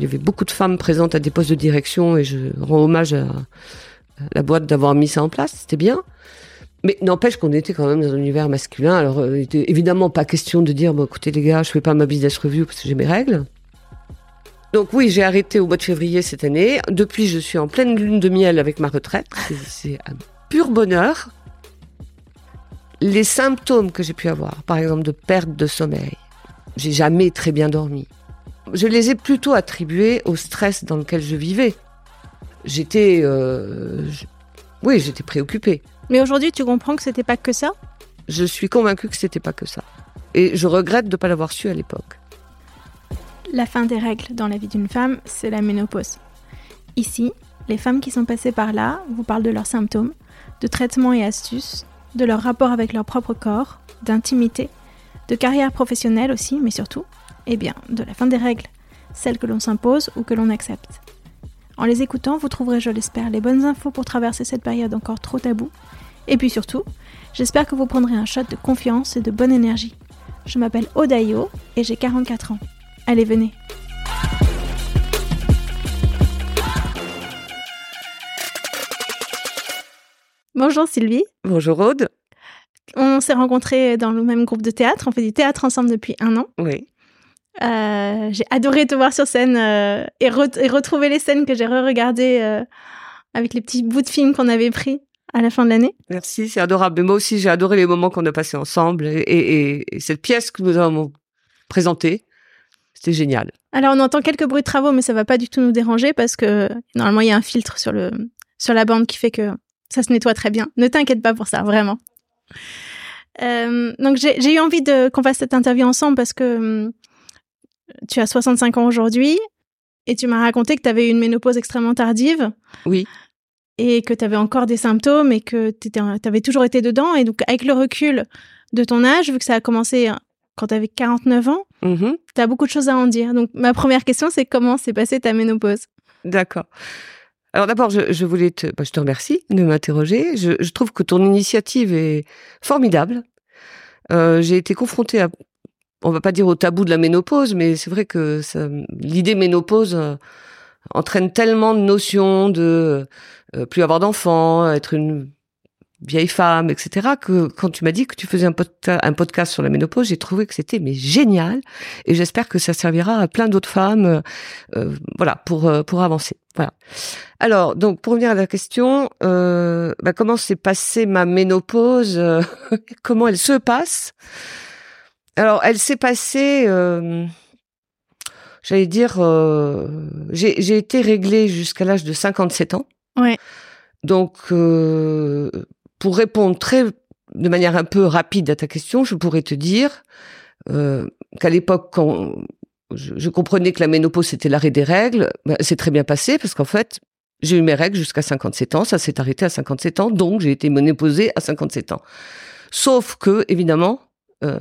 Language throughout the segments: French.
Il y avait beaucoup de femmes présentes à des postes de direction et je rends hommage à la boîte d'avoir mis ça en place, c'était bien. Mais n'empêche qu'on était quand même dans un univers masculin. Alors, euh, il était évidemment pas question de dire, bon, écoutez les gars, je fais pas ma business review parce que j'ai mes règles. Donc oui, j'ai arrêté au mois de février cette année. Depuis, je suis en pleine lune de miel avec ma retraite. C'est un pur bonheur. Les symptômes que j'ai pu avoir, par exemple de perte de sommeil, j'ai jamais très bien dormi. Je les ai plutôt attribués au stress dans lequel je vivais. J'étais, euh, oui, j'étais préoccupée. Mais aujourd'hui, tu comprends que c'était pas que ça? Je suis convaincue que c'était pas que ça. Et je regrette de ne pas l'avoir su à l'époque. La fin des règles dans la vie d'une femme, c'est la ménopause. Ici, les femmes qui sont passées par là vous parlent de leurs symptômes, de traitements et astuces, de leur rapport avec leur propre corps, d'intimité, de carrière professionnelle aussi, mais surtout, eh bien, de la fin des règles, celles que l'on s'impose ou que l'on accepte. En les écoutant, vous trouverez, je l'espère, les bonnes infos pour traverser cette période encore trop taboue. Et puis surtout, j'espère que vous prendrez un shot de confiance et de bonne énergie. Je m'appelle Odayo et j'ai 44 ans. Allez, venez. Bonjour Sylvie. Bonjour Aude. On s'est rencontrés dans le même groupe de théâtre. On fait du théâtre ensemble depuis un an. Oui. Euh, j'ai adoré te voir sur scène euh, et, retrouver les scènes que j'ai re-regardées euh, avec les petits bouts de films qu'on avait pris à la fin de l'année. Merci, c'est adorable. Mais moi aussi, j'ai adoré les moments qu'on a passés ensemble et, et, cette pièce que nous avons présentée. C'était génial. Alors, on entend quelques bruits de travaux, mais ça va pas du tout nous déranger parce que normalement, il y a un filtre sur, le, sur la bande qui fait que ça se nettoie très bien. Ne t'inquiète pas pour ça, vraiment. Donc, j'ai eu envie qu'on fasse cette interview ensemble parce que hum, tu as 65 ans aujourd'hui et tu m'as raconté que tu avais eu une ménopause extrêmement tardive. Oui. Et que tu avais encore des symptômes et que tu avais toujours été dedans. Et donc, avec le recul de ton âge, vu que ça a commencé quand tu avais 49 ans, tu as beaucoup de choses à en dire. Donc, ma première question, c'est comment s'est passée ta ménopause? D'accord. Alors d'abord, je, voulais te, bah, je te remercie de m'interroger. Je, trouve que ton initiative est formidable. Euh, j'ai été confrontée à, on va pas dire au tabou de la ménopause, mais c'est vrai que l'idée ménopause euh, entraîne tellement de notions de euh, plus avoir d'enfants, être une vieille femme, etc. Que quand tu m'as dit que tu faisais un, podcast sur la ménopause, j'ai trouvé que c'était mais génial et j'espère que ça servira à plein d'autres femmes, euh, voilà, pour pour avancer. Voilà. Alors donc pour revenir à la question, bah, comment s'est passée ma ménopause Comment elle se passe? Alors elle s'est passée. J'allais dire, j'ai été réglée jusqu'à l'âge de 57 ans. Ouais. Donc, euh, pour répondre très de manière un peu rapide à ta question, je pourrais te dire euh, qu'à l'époque, quand je, comprenais que la ménopause c'était l'arrêt des règles, c'est très bien passé parce qu'en fait, J'ai eu mes règles jusqu'à 57 ans, ça s'est arrêté à 57 ans, donc j'ai été ménopausée à 57 ans. Sauf que, évidemment, euh,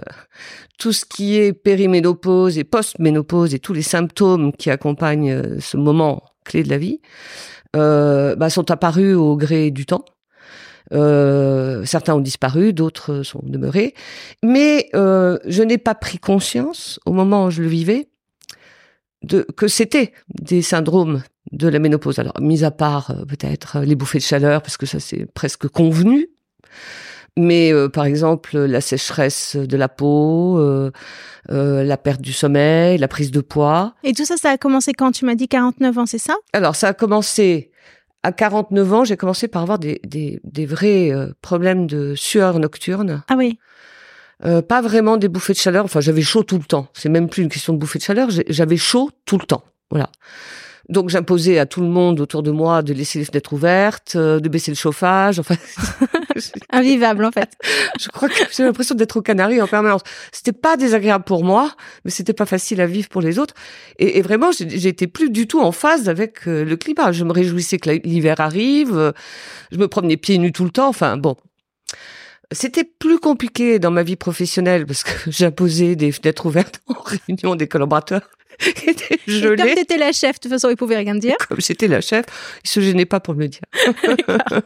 tout ce qui est périménopause et post-ménopause et tous les symptômes qui accompagnent euh, ce moment clé de la vie euh, bah, sont apparus au gré du temps. Certains ont disparu, d'autres sont demeurés. Mais je n'ai pas pris conscience, au moment où je le vivais, de, que c'était des syndromes de la ménopause. Alors, mis à part peut-être les bouffées de chaleur, parce que ça c'est presque convenu. Mais euh, par exemple, la sécheresse de la peau, euh, la perte du sommeil, la prise de poids. Et tout ça, ça a commencé quand? Tu m'as dit 49 ans, c'est ça? Alors, ça a commencé à 49 ans, j'ai commencé par avoir des, des, des vrais problèmes de sueur nocturne. Ah oui. Euh, pas vraiment des bouffées de chaleur. Enfin, j'avais chaud tout le temps. C'est même plus une question de bouffées de chaleur. J'avais chaud tout le temps. Voilà. Donc j'imposais à tout le monde autour de moi de laisser les fenêtres ouvertes, euh, de baisser le chauffage. Enfin, invivable en fait. je crois que j'ai l'impression d'être au Canaries en permanence. C'était pas désagréable pour moi, mais c'était pas facile à vivre pour les autres. Et, et vraiment, j'étais plus du tout en phase avec euh, le climat. Je me réjouissais que l'hiver arrive. Je me promenais pieds nus tout le temps. Enfin bon, c'était plus compliqué dans ma vie professionnelle parce que j'imposais des fenêtres ouvertes en réunion des collaborateurs qui comme t'étais la chef, de toute façon, ils pouvaient rien dire. Comme j'étais la chef, ils se gênaient pas pour me le dire.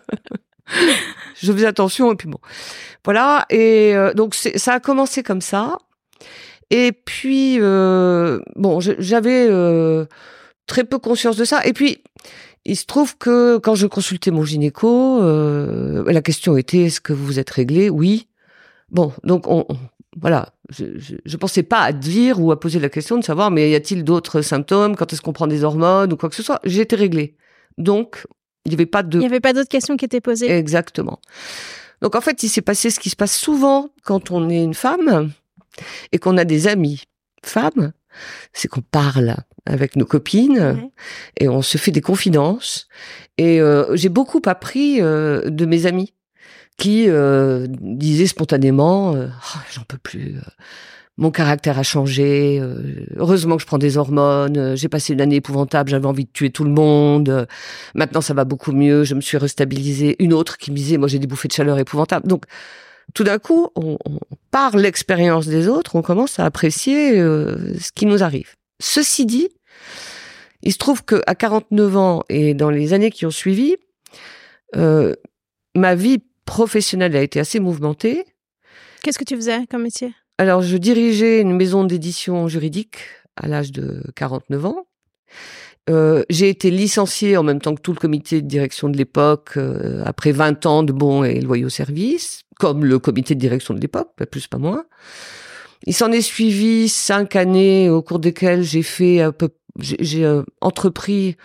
je faisais attention et puis bon, voilà. Et euh, donc ça a commencé comme ça. Et puis euh, bon, j'avais euh, très peu conscience de ça. Et puis il se trouve que quand je consultais mon gynéco, la question était est-ce que vous vous êtes réglé? Oui. Bon, donc on, voilà, je, je, pensais pas à dire ou à poser la question de savoir mais y a-t-il d'autres symptômes Quand est-ce qu'on prend des hormones ou quoi que ce soit J'étais réglée. Donc il n'y avait pas de. Il n'y avait pas d'autres questions qui étaient posées. Exactement. Donc en fait, il s'est passé ce qui se passe souvent quand on est une femme et qu'on a des amis femmes, c'est qu'on parle avec nos copines et on se fait des confidences. Et euh, j'ai beaucoup appris euh, de mes amis qui euh, disaient spontanément oh, j'en peux plus. Mon caractère a changé. heureusement que je prends des hormones. J'ai passé une année épouvantable. J'avais envie de tuer tout le monde. maintenant, ça va beaucoup mieux. Je me suis restabilisée. Une autre qui me disait, moi, j'ai des bouffées de chaleur épouvantables. Donc, tout d'un coup, on, par l'expérience des autres, on commence à apprécier ce qui nous arrive. Ceci dit, il se trouve que à 49 ans et dans les années qui ont suivi, euh, ma vie professionnelle a été assez mouvementée. Qu'est-ce que tu faisais comme métier? Alors, je dirigeais une maison d'édition juridique à l'âge de 49 ans. Euh, j'ai été licenciée en même temps que tout le comité de direction de l'époque euh, après 20 ans de bons et loyaux services, comme le comité de direction de l'époque, pas plus pas moins. Il s'en est suivi cinq années au cours desquelles j'ai fait un peu j'ai euh, entrepris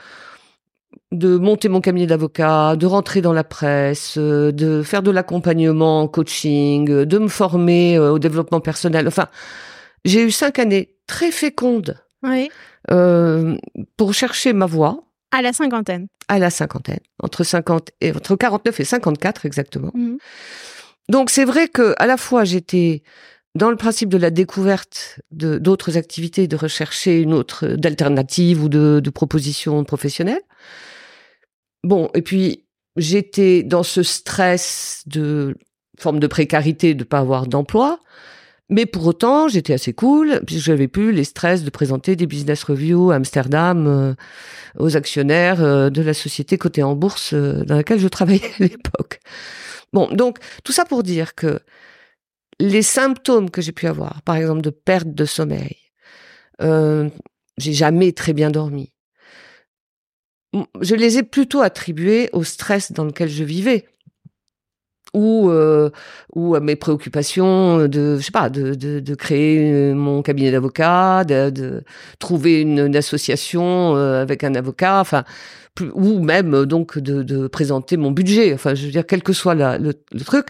de monter mon cabinet d'avocat, de rentrer dans la presse, euh, de faire de l'accompagnement, coaching, euh, de me former au développement personnel. Enfin, j'ai eu cinq années très fécondes oui. pour chercher ma voie. À la cinquantaine. À la cinquantaine, entre 50 et entre 49 et 54 exactement. Mmh. Donc c'est vrai que à la fois j'étais dans le principe de la découverte de d'autres activités, de rechercher une autre d'alternative ou de, de propositions professionnelles. Bon, et puis j'étais dans ce stress de forme de précarité de pas avoir d'emploi, mais pour autant j'étais assez cool puisque j'avais plus les stress de présenter des business reviews à Amsterdam euh, aux actionnaires euh, de la société cotée en bourse euh, dans laquelle je travaillais à l'époque. Bon, donc tout ça pour dire que les symptômes que j'ai pu avoir, par exemple de perte de sommeil, j'ai jamais très bien dormi. Je les ai plutôt attribués au stress dans lequel je vivais ou euh, ou à mes préoccupations de je sais pas de de, de créer mon cabinet d'avocat de, de, trouver une, association euh, avec un avocat enfin ou même donc de, présenter mon budget enfin je veux dire quel que soit la, le, le truc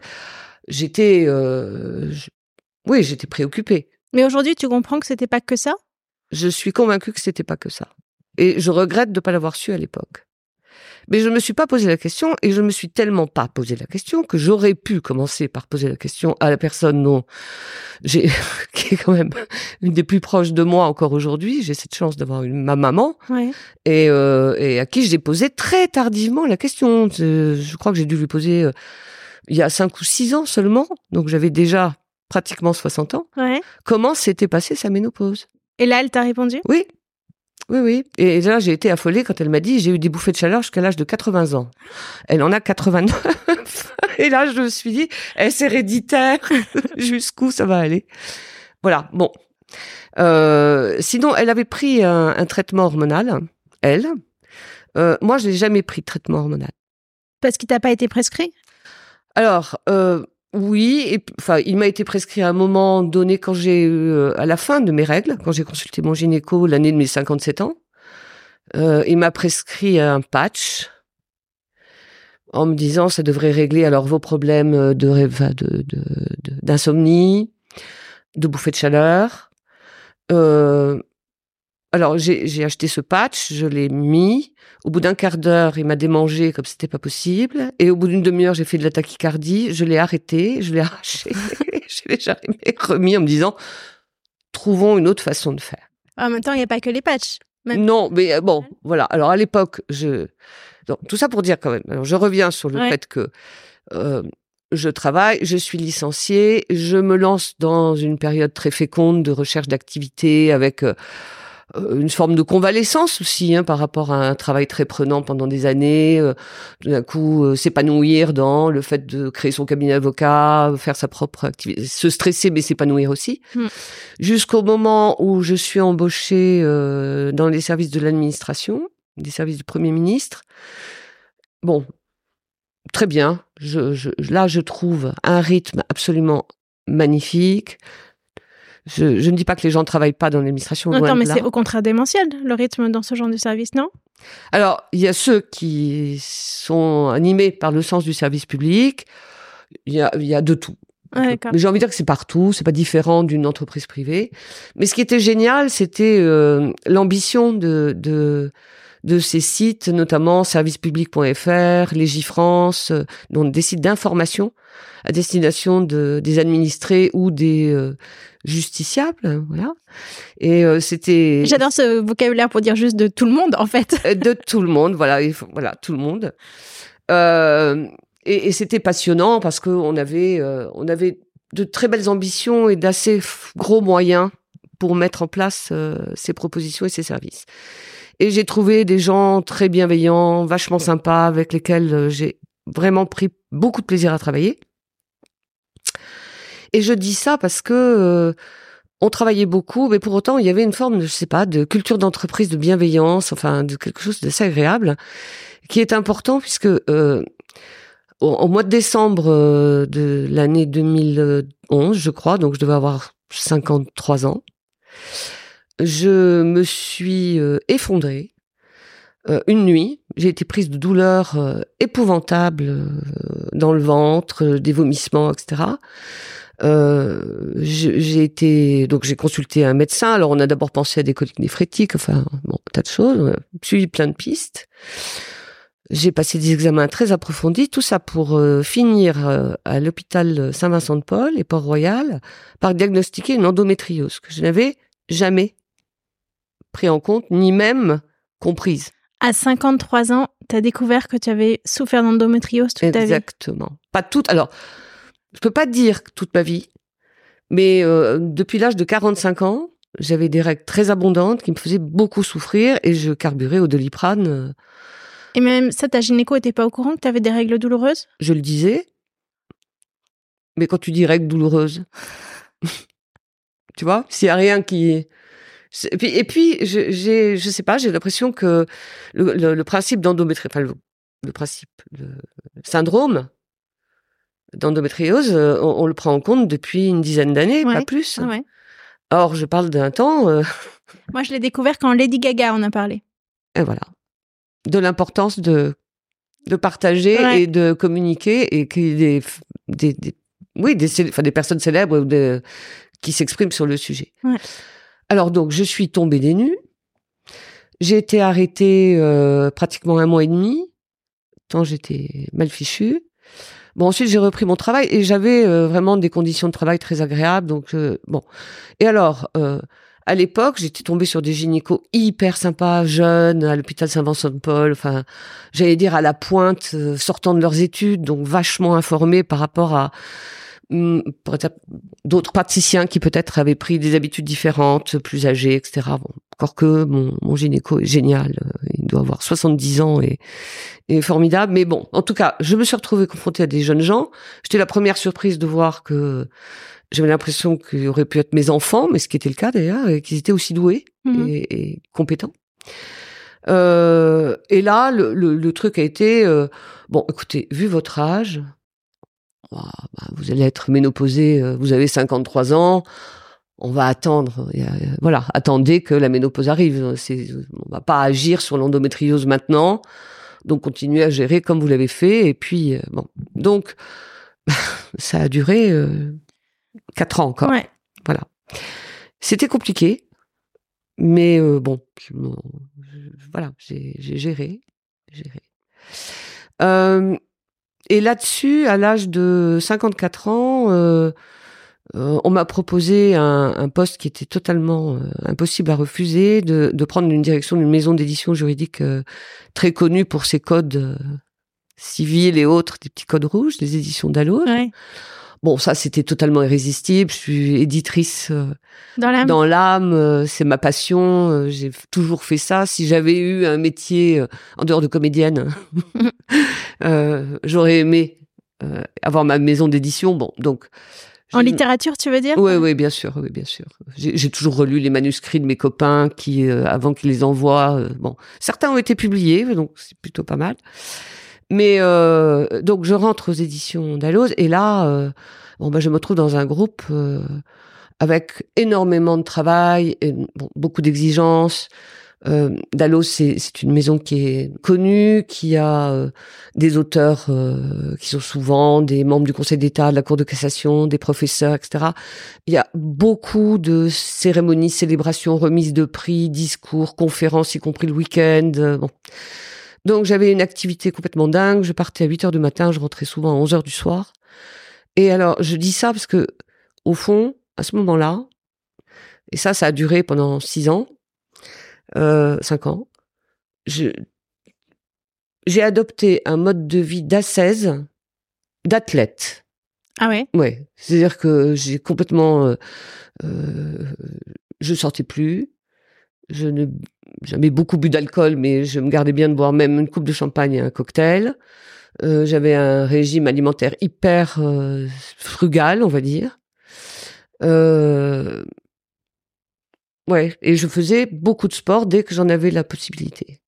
j'étais, euh, oui, j'étais préoccupée. Mais aujourd'hui, tu comprends que c'était pas que ça? Je suis convaincue que c'était pas que ça. Et je regrette de ne pas l'avoir su à l'époque. Mais je me suis pas posé la question et je me suis tellement pas posé la question que j'aurais pu commencer par poser la question à la personne dont j'ai, qui est quand même une des plus proches de moi encore aujourd'hui. J'ai cette chance d'avoir une, ma maman Ouais. et, euh, et à qui j'ai posé très tardivement la question. Je, je crois que j'ai dû lui poser euh, il y a cinq ou six ans seulement, donc j'avais déjà pratiquement 60 ans. Ouais. Comment s'était passée sa ménopause? Et là, elle t'a répondu? Oui. Oui, oui. Et là, j'ai été affolée quand elle m'a dit j'ai eu des bouffées de chaleur jusqu'à l'âge de 80 ans. Elle en a 89. Et là, je me suis dit, est-ce héréditaire? Jusqu'où ça va aller? Voilà. Bon. Euh, sinon, elle avait pris un, un traitement hormonal, elle. Euh, moi, je n'ai jamais pris de traitement hormonal. Parce qu'il t'a pas été prescrit? Alors, euh, oui, enfin, il m'a été prescrit à un moment donné quand j'ai eu, euh, à la fin de mes règles, quand j'ai consulté mon gynéco l'année de mes 57 ans. Euh, il m'a prescrit un patch en me disant ça devrait régler alors vos problèmes enfin, de- de- de- d'insomnie, de, bouffée de chaleur. Euh, alors j'ai acheté ce patch, je l'ai mis. Au bout d'un quart d'heure, il m'a démangé comme c'était pas possible. Et au bout d'une demi-heure, j'ai fait de la tachycardie. Je l'ai arrêté, je l'ai arraché. je l'ai jamais remis en me disant trouvons une autre façon de faire. En même temps, il n'y a pas que les patchs. Même- Non, mais euh, bon, voilà. Alors à l'époque, je donc, tout ça pour dire quand même. Alors je reviens sur le Ouais. fait que euh, je travaille, je suis licenciée, je me lance dans une période très féconde de recherche d'activité avec euh, une forme de convalescence aussi hein, par rapport à un travail très prenant pendant des années. euh, tout d'un coup, euh, s'épanouir dans le fait de créer son cabinet d'avocat, faire sa propre activité, se stresser mais s'épanouir aussi. Mm. Jusqu'au moment où je suis embauchée euh, dans les services de l'administration, des services du Premier ministre. Bon, très bien. Je, je, là, je trouve un rythme absolument magnifique. Je, je ne dis pas que les gens ne travaillent pas dans l'administration. de mais c'est au contraire démentiel, le rythme dans ce genre de service, non? Alors, il y a ceux qui sont animés par le sens du service public. Il y a, il y a de tout. Ouais, j'ai envie de dire que c'est partout, c'est pas différent d'une entreprise privée. Mais ce qui était génial, c'était euh, l'ambition de, de de ces sites, notamment servicepublic.fr, Légifrance, euh, donc des sites d'information à destination de, des administrés ou des euh, justiciables, voilà. Et euh, c'était J'adore ce vocabulaire pour dire juste de tout le monde, en fait. euh, de tout le monde, voilà, voilà, tout le monde. Et et c'était passionnant parce que on avait, on avait de très belles ambitions et d'assez gros moyens pour mettre en place ces propositions et ces services. Et j'ai trouvé des gens très bienveillants, vachement sympas, avec lesquels euh, j'ai vraiment pris beaucoup de plaisir à travailler. Et je dis ça parce que euh, on travaillait beaucoup, mais pour autant il y avait une forme, je sais pas, de culture d'entreprise, de bienveillance, enfin de quelque chose d'assez agréable, qui est important puisque euh, au, mois de décembre euh, de l'année 2011, je crois, donc je devais avoir 53 ans, je me suis euh, effondrée euh, une nuit. J'ai été prise de douleurs euh, épouvantables euh, dans le ventre, des vomissements, etc. J'ai été donc j'ai consulté un médecin. Alors on a d'abord pensé à des coliques néphrétiques, enfin bon, tas de choses. On a suivi plein de pistes. J'ai passé des examens très approfondis, tout ça pour finir à l'hôpital Saint-Vincent-de-Paul et Port-Royal par diagnostiquer une endométriose que je n'avais jamais pris en compte ni même comprise. À 53 ans, t'as découvert que tu avais souffert d'endométriose toute ta vie? Exactement. Pas toute. Alors, je peux pas dire toute ma vie, mais euh, depuis l'âge de 45 ans, j'avais des règles très abondantes qui me faisaient beaucoup souffrir et je carburais au doliprane. euh, Et même ça, ta gynéco était pas au courant que t'avais des règles douloureuses? Je le disais. Mais quand tu dis règles douloureuses, tu vois, s'il y a rien qui et puis, j'ai, je sais pas, j'ai l'impression que le, le, le principe d'endométriose, enfin le, le principe, le syndrome d'endométriose, euh, on, on le prend en compte depuis une dizaine d'années, Ouais. pas plus. Ah ouais. Or, je parle d'un temps, euh, Moi, je l'ai découvert quand Lady Gaga en a parlé. et voilà, de l'importance de de partager Ouais. et de communiquer et qu'il y ait des, des, des- oui, des, enfin, des personnes célèbres ou des- qui s'expriment sur le sujet. Ouais. Alors donc, je suis tombée des nues. J'ai été arrêtée euh, pratiquement un mois et demi. tant j'étais mal fichue. Bon, ensuite j'ai repris mon travail et j'avais euh, vraiment des conditions de travail très agréables. Donc bon. Et alors, à l'époque, j'étais tombée sur des gynécos hyper sympas, jeunes, à l'hôpital Saint-Vincent-de-Paul. Enfin, j'allais dire à la pointe, sortant de leurs études, donc vachement informés par rapport à d'autres praticiens qui peut-être avaient pris des habitudes différentes, plus âgés, etc. Bon, encore que mon, mon gynéco est génial, euh, il doit avoir 70 ans et, et formidable. Mais bon, en tout cas, je me suis retrouvée confrontée à des jeunes gens. J'étais la première surprise de voir que j'avais l'impression qu'ils auraient pu être mes enfants, mais ce qui était le cas d'ailleurs, et qu'ils étaient aussi doués mhm. et, compétents. Euh, et là, le, le, truc a été euh, bon. Écoutez, vu votre âge, bah, vous allez être ménopausé, euh, vous avez 53 ans, on va attendre, voilà, attendez que la ménopause arrive. C'est, on va pas agir sur l'endométriose maintenant, donc continuez à gérer comme vous l'avez fait. Et puis euh, bon, donc ça a duré euh, quatre ans encore. Voilà, c'était compliqué, mais bon, voilà, j'ai, géré, géré. Et là-dessus, à l'âge de 54 ans, euh, euh, on m'a proposé un, un, poste qui était totalement euh, impossible à refuser, de, de prendre une direction d'une maison d'édition juridique euh, très connue pour ses codes civils et autres, des petits codes rouges, les éditions. Ouais. Bon, ça, c'était totalement irrésistible. Je suis éditrice dans l'âme. C'est ma passion. J'ai toujours fait ça. Si j'avais eu un métier en dehors de comédienne, j'aurais aimé avoir ma maison d'édition. Bon, donc. En littérature, tu veux dire? Oui, oui, bien sûr, oui, bien sûr. J'ai toujours relu les manuscrits de mes copains qui, avant qu'ils les envoient, bon, certains ont été publiés, donc c'est plutôt pas mal. Mais euh, donc je rentre aux éditions Dalloz et là, euh, bon bah je me trouve dans un groupe euh, avec énormément de travail, et, bon, beaucoup d'exigences. Euh, Dalloz c'est une maison qui est connue, qui a euh, des auteurs euh, qui sont souvent des membres du Conseil d'État, de la Cour de cassation, des professeurs, etc. Il y a beaucoup de cérémonies, célébrations, remises de prix, discours, conférences, y compris le week-end. bon. Donc j'avais une activité complètement dingue. Je partais à 8 heures du matin, je rentrais souvent à 11 heures du soir. Et alors, je dis ça parce que, au fond, à ce moment-là, et ça, ça a duré pendant 6 ans, euh, 5 ans, j'ai adopté un mode de vie d'assaise, d'athlète. Ah ouais? Ouais. C'est-à-dire que j'ai complètement... Euh, euh, je sortais plus, je ne jamais beaucoup bu d'alcool, mais je me gardais bien de boire même une coupe de champagne et un cocktail. Euh, j'avais un régime alimentaire hyper euh, frugal, on va dire. Euh, ouais, et je faisais beaucoup de sport dès que j'en avais la possibilité,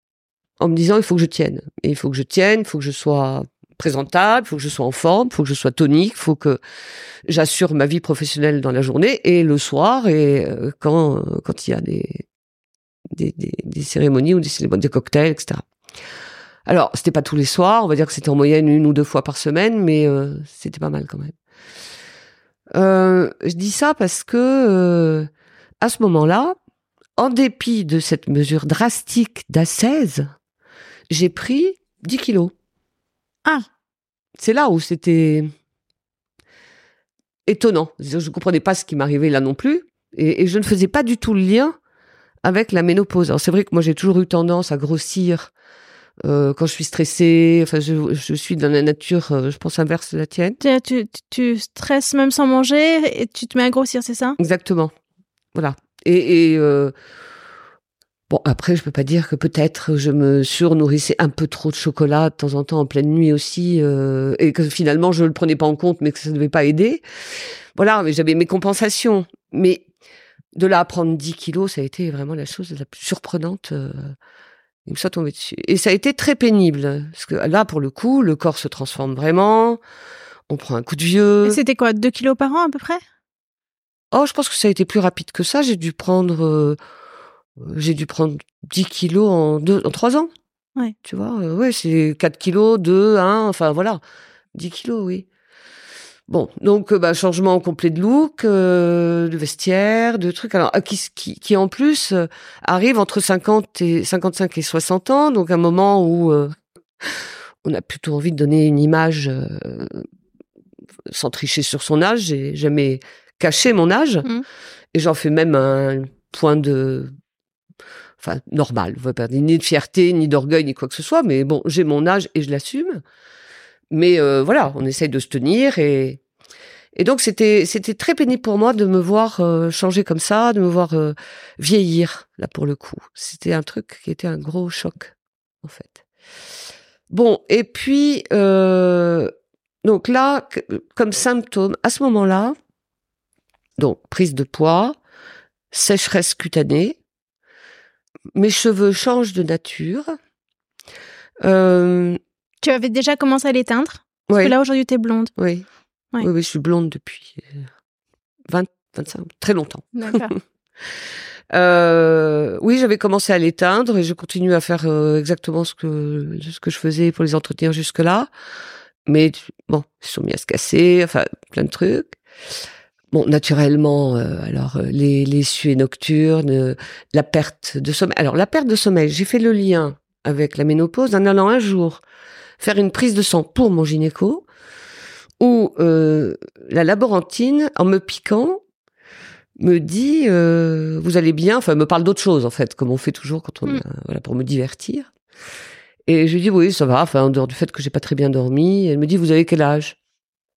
en me disant il faut que je tienne, il faut que je tienne, il faut que je sois présentable, il faut que je sois en forme, il faut que je sois tonique, il faut que j'assure ma vie professionnelle dans la journée et le soir et euh, quand quand il y a des des, des, cérémonies ou des des cocktails, etc. Alors, c'était pas tous les soirs, on va dire que c'était en moyenne une ou deux fois par semaine, mais euh, c'était pas mal quand même. Euh, je dis ça parce que euh, à ce moment-là, en dépit de cette mesure drastique d'assaise, j'ai pris 10 kilos. Ah C'est là où c'était étonnant. Je ne comprenais pas ce qui m'arrivait là non plus. Et, et, je ne faisais pas du tout le lien avec la ménopause. Alors c'est vrai que moi j'ai toujours eu tendance à grossir euh, quand je suis stressée. Enfin, je, je suis dans la nature, euh, je pense inverse de la tienne. Tu, tu, tu, stresses même sans manger et tu te mets à grossir, c'est ça? Exactement. Voilà. Et, euh, bon, après, je peux pas dire que peut-être je me surnourrissais un peu trop de chocolat de temps en temps en pleine nuit aussi, euh, et que finalement je le prenais pas en compte, mais que ça ne devait pas aider. Voilà, mais j'avais mes compensations. Mais de là à prendre 10 kilos, ça a été vraiment la chose la plus surprenante. Euh, me soit dessus. Et ça a été très pénible. Parce que là, pour le coup, le corps se transforme vraiment. On prend un coup de vieux. C'était quoi, 2 kilos par an à peu près? Oh, je pense que ça a été plus rapide que ça. J'ai dû prendre, euh, j'ai dû prendre 10 kilos en, deux, en 3 ans. Ouais. Tu vois, euh, ouais, c'est 4 kilos, 2, 1, enfin voilà. 10 kilos, oui. Bon, donc euh, bah, changement complet de look, euh, de vestiaire, de trucs. Alors qui, qui, qui en plus euh, arrive entre 50 et 55 et 60 ans, donc un moment où on a plutôt envie de donner une image euh, sans tricher sur son âge. J'ai jamais caché mon âge. Mm. Et j'en fais même un point de... Enfin, normal. On va pas dire ni de fierté, ni d'orgueil, ni quoi que ce soit. Mais bon, j'ai mon âge et je l'assume. Mais euh, voilà, on essaye de se tenir et... Et donc c'était c'était très pénible pour moi de me voir euh, changer comme ça, de me voir euh, vieillir là pour le coup. C'était un truc qui était un gros choc en fait. Bon et puis euh, donc là comme symptôme à ce moment-là, donc prise de poids, sécheresse cutanée, mes cheveux changent de nature. Euh, Tu avais déjà commencé à l'éteindre Parce ouais. que là, aujourd'hui, t'es blonde. Oui. Ouais. oui, oui, je suis blonde depuis euh, 20, 25, très longtemps. D'accord. Euh, oui, j'avais commencé à l'éteindre et je continue à faire euh, exactement ce que ce que je faisais pour les entretenir jusque-là. Mais bon, ils sont mis à se casser, enfin plein de trucs. Bon, naturellement, euh, alors euh, les les suées nocturnes, euh, la perte de sommeil. Alors la perte de sommeil, j'ai fait le lien avec la ménopause en allant un jour faire une prise de sang pour mon gynéco, où euh, la laborantine, en me piquant, me dit euh, vous allez bien? Enfin elle me parle d'autre chose en fait comme on fait toujours quand on Mm. a- voilà pour me divertir. Et je lui dis oui ça va. Enfin en dehors du fait que j'ai pas très bien dormi elle me dit vous avez quel âge?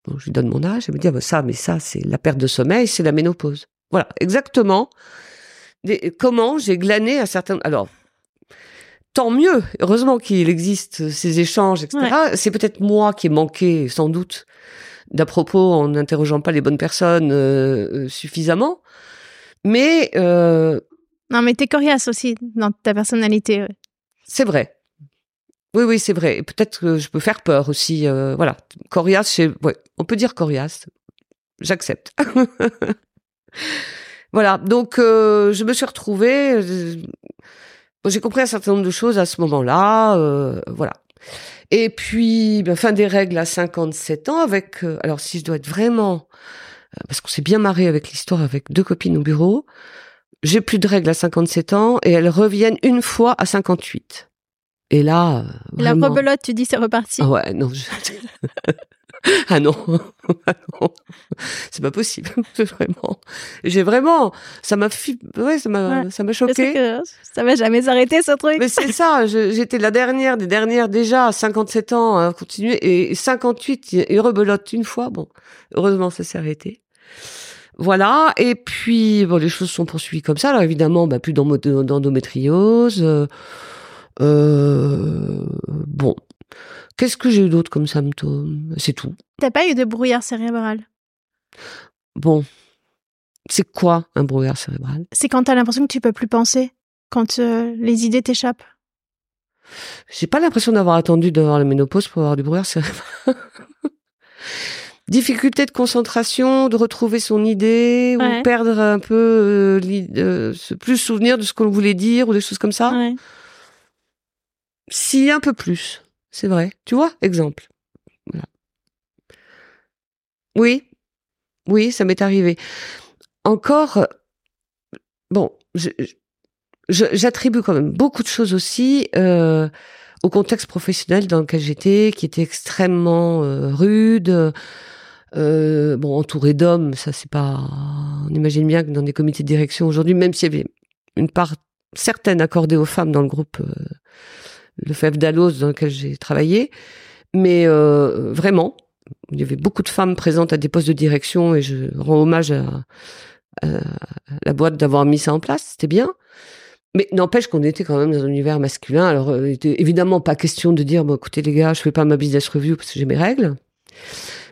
Bon, je lui donne mon âge elle me dit ah, bah, ça mais ça c'est la perte de sommeil c'est la ménopause voilà exactement Des- comment j'ai glané à certains alors tant mieux heureusement qu'il existe ces échanges etc c'est peut-être moi qui ai manqué sans doute d'à propos en n'interrogeant pas les bonnes personnes euh, euh, suffisamment. Mais euh, Non, mais t'es coriace aussi dans ta personnalité. ouais. c'est vrai. Oui, oui, c'est vrai. Peut-être que je peux faire peur aussi. euh, voilà, coriace, ouais, on peut dire coriace. J'accepte. voilà, donc euh, je me suis retrouvée. euh, J'ai compris un certain nombre de choses à ce moment-là. euh, voilà. Et puis, ben, fin des règles à 57 ans avec... alors, si je dois être vraiment... Parce qu'on s'est bien marré avec l'histoire avec deux copines au bureau. J'ai plus de règles à 57 ans et elles reviennent une fois à 58. Et là, euh, La vraiment- rebelote, tu dis, c'est reparti. ah ouais, non. je- ah non, ah non, c'est pas possible, vraiment. J'ai vraiment, ça m'a, ouais, ça m'a, Ouais. ça m'a choqué. que ça va jamais s'arrêter, ce truc. Mais c'est ça, j'étais la dernière des dernières déjà, à 57 ans, à continuer, et 58, et rebelote une fois, bon, heureusement ça s'est arrêté. Voilà, et puis, bon, les choses sont poursuivies comme ça, alors évidemment, bah, plus d'endo- d'endométriose, euh, euh, bon. Qu'est-ce que j'ai eu d'autre comme symptômes? C'est tout. T'as pas eu de brouillard cérébral? Bon. C'est quoi un brouillard cérébral? C'est quand t'as l'impression que tu peux plus penser, quand euh, les idées t'échappent. J'ai pas l'impression d'avoir attendu d'avoir la ménopause pour avoir du brouillard cérébral. Difficulté de concentration, de retrouver son idée, Ouais. ou perdre un peu, euh, euh, plus souvenir de ce qu'on voulait dire, ou des choses comme ça? Ouais. Si, un peu plus. C'est vrai. Tu vois Exemple. Oui. Oui, ça m'est arrivé. Encore, euh, bon, j'attribue quand même beaucoup de choses aussi euh, au contexte professionnel dans lequel j'étais, qui était extrêmement euh, rude. Entouré d'hommes, ça c'est pas. On imagine bien que dans des comités de direction aujourd'hui, même s'il y avait une part certaine accordée aux femmes dans le groupe le FEF d'Alos dans lequel j'ai travaillé, mais euh, vraiment, il y avait beaucoup de femmes présentes à des postes de direction et je rends hommage à, la boîte d'avoir mis ça en place, c'était bien. Mais n'empêche qu'on était quand même dans un univers masculin. Alors, euh, il était évidemment pas question de dire, bon, écoutez les gars, je fais pas ma business review parce que j'ai mes règles.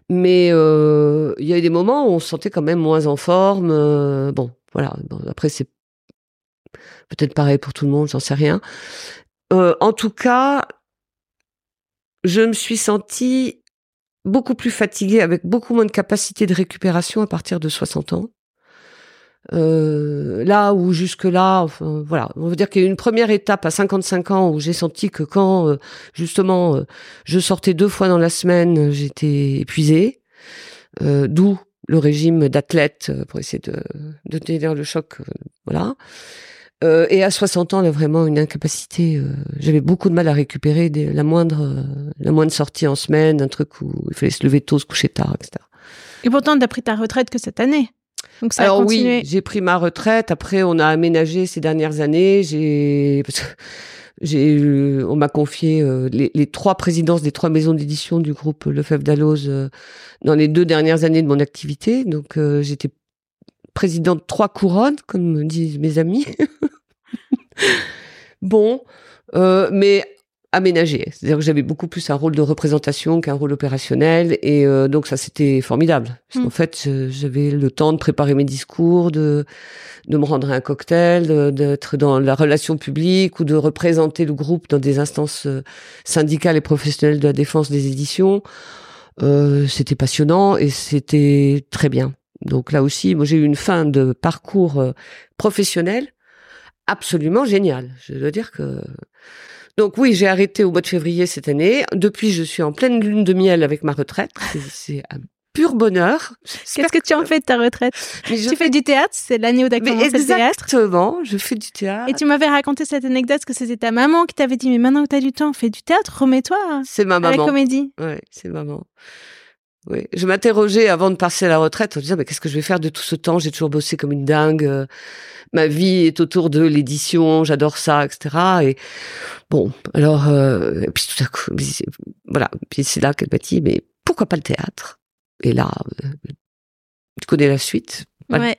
Mais euh, il y a eu des moments où on se sentait quand même moins en forme. bon, voilà. Après, c'est peut-être pareil pour tout le monde, j'en sais rien. Euh, en tout cas, je me suis sentie beaucoup plus fatiguée, avec beaucoup moins de capacité de récupération à partir de 60 ans. Euh, là où jusque-là, voilà, on veut dire qu'il y a une première étape à 55 ans où j'ai senti que quand euh, justement je sortais deux fois dans la semaine, j'étais épuisée, d'où le régime d'athlète pour essayer de, de tenir le choc, voilà. Euh, et à 60 ans, là, vraiment une incapacité. euh, J'avais beaucoup de mal à récupérer des- la moindre, euh, la moindre sortie en semaine, un truc où il fallait se lever tôt, se coucher tard, etc. Et pourtant, t'as pris ta retraite que cette année. Donc ça a Alors continué. oui, j'ai pris ma retraite. Après, on a aménagé ces dernières années. J'ai, j'ai, eu- on m'a confié euh, les, les trois présidences des trois maisons d'édition du groupe Lefebvre Dalloz euh, dans les deux dernières années de mon activité. Donc euh, j'étais présidente de trois couronnes, comme me disent mes amis. bon, euh, mais aménagé. C'est-à-dire que j'avais beaucoup plus un rôle de représentation qu'un rôle opérationnel. Et euh, donc ça, c'était formidable. Parce Mm. qu'en fait, j'avais le temps de préparer mes discours, de, de me rendre à un cocktail, d'être dans la relation publique ou de représenter le groupe dans des instances euh, syndicales et professionnelles de la défense des éditions. Euh, c'était passionnant et c'était très bien. Donc là aussi, moi j'ai eu une fin de parcours euh, professionnel absolument génial. Je dois dire que donc oui, j'ai arrêté au mois de février cette année. Depuis, je suis en pleine lune de miel avec ma retraite. C'est- un pur bonheur. Qu'est-ce que tu en fais de ta retraite? Mais je Tu fais du théâtre, c'est l'année où t'as mais commencé le théâtre. exactement, je fais du théâtre. Et tu m'avais raconté cette anecdote que c'était ta maman qui t'avait dit mais maintenant que t'as du temps, fais du théâtre, remets-toi C'est ma à la maman. comédie. Ouais, c'est maman. Oui, je m'interrogeais avant de passer à la retraite en disant mais qu'est-ce que je vais faire de tout ce temps? J'ai toujours bossé comme une dingue. euh, Ma vie est autour de l'édition, j'adore ça, etc. Et bon, alors euh, et puis tout à coup, voilà. Puis c'est là qu'elle m'a dit mais pourquoi pas le théâtre? Et là, euh, tu connais la suite? Ouais.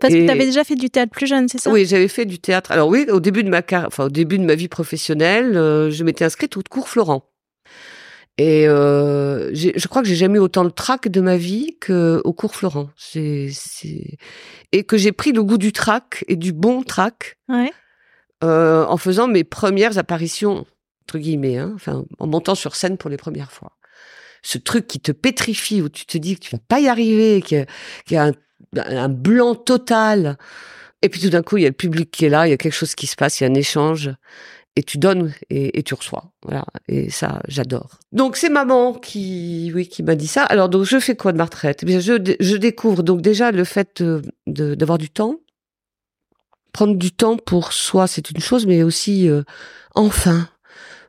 Parce Et- que t'avais déjà fait du théâtre plus jeune, c'est ça? Oui, j'avais fait du théâtre. Alors oui, au début de ma car... enfin au début de ma vie professionnelle, euh, je m'étais inscrite au cours Florent. Et euh, je crois que j'ai jamais eu autant de trac de ma vie qu'au cours Florent. Et que j'ai pris le goût du trac et du bon trac Ouais. euh, en faisant mes premières apparitions, entre guillemets, hein, enfin, en montant sur scène pour les premières fois. Ce truc qui te pétrifie, où tu te dis que tu vas pas y arriver, qu'il y a, qu'il y a un, un blanc total. Et puis tout d'un coup, il y a le public qui est là, il y a quelque chose qui se passe, il y a un échange. Et tu donnes et, et tu reçois. Voilà. Et ça, j'adore. Donc c'est maman qui, oui, qui m'a dit ça. Alors donc je fais quoi de ma retraite? Eh bien, je, je découvre donc déjà le fait euh, d'avoir du temps. Prendre du temps pour soi, c'est une chose, mais aussi euh, enfin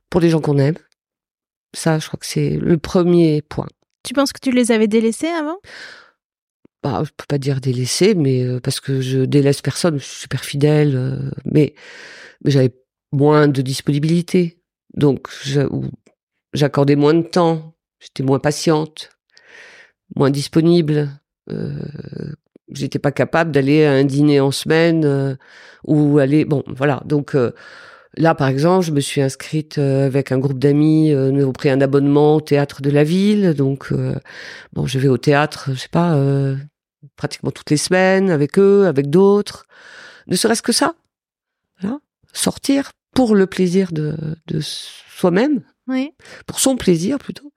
pour les gens qu'on aime. Ça, je crois que c'est le premier point. Tu penses que tu les avais délaissés avant? Bah, je peux pas dire délaissé, mais euh, parce que je délaisse personne, je suis super fidèle, euh, mais, mais j'avais moins de disponibilité, donc j'accordais moins de temps, j'étais moins patiente, moins disponible. Euh, j'étais pas capable d'aller à un dîner en semaine euh, ou aller bon voilà. Donc euh, là par exemple je me suis inscrite euh, avec un groupe d'amis nous avons pris un abonnement au théâtre de la ville. Donc bon je vais au théâtre je sais pas pratiquement toutes les semaines avec eux avec d'autres. Ne serait-ce que ça. Sortir pour le plaisir de, de soi-même Oui. pour son plaisir plutôt.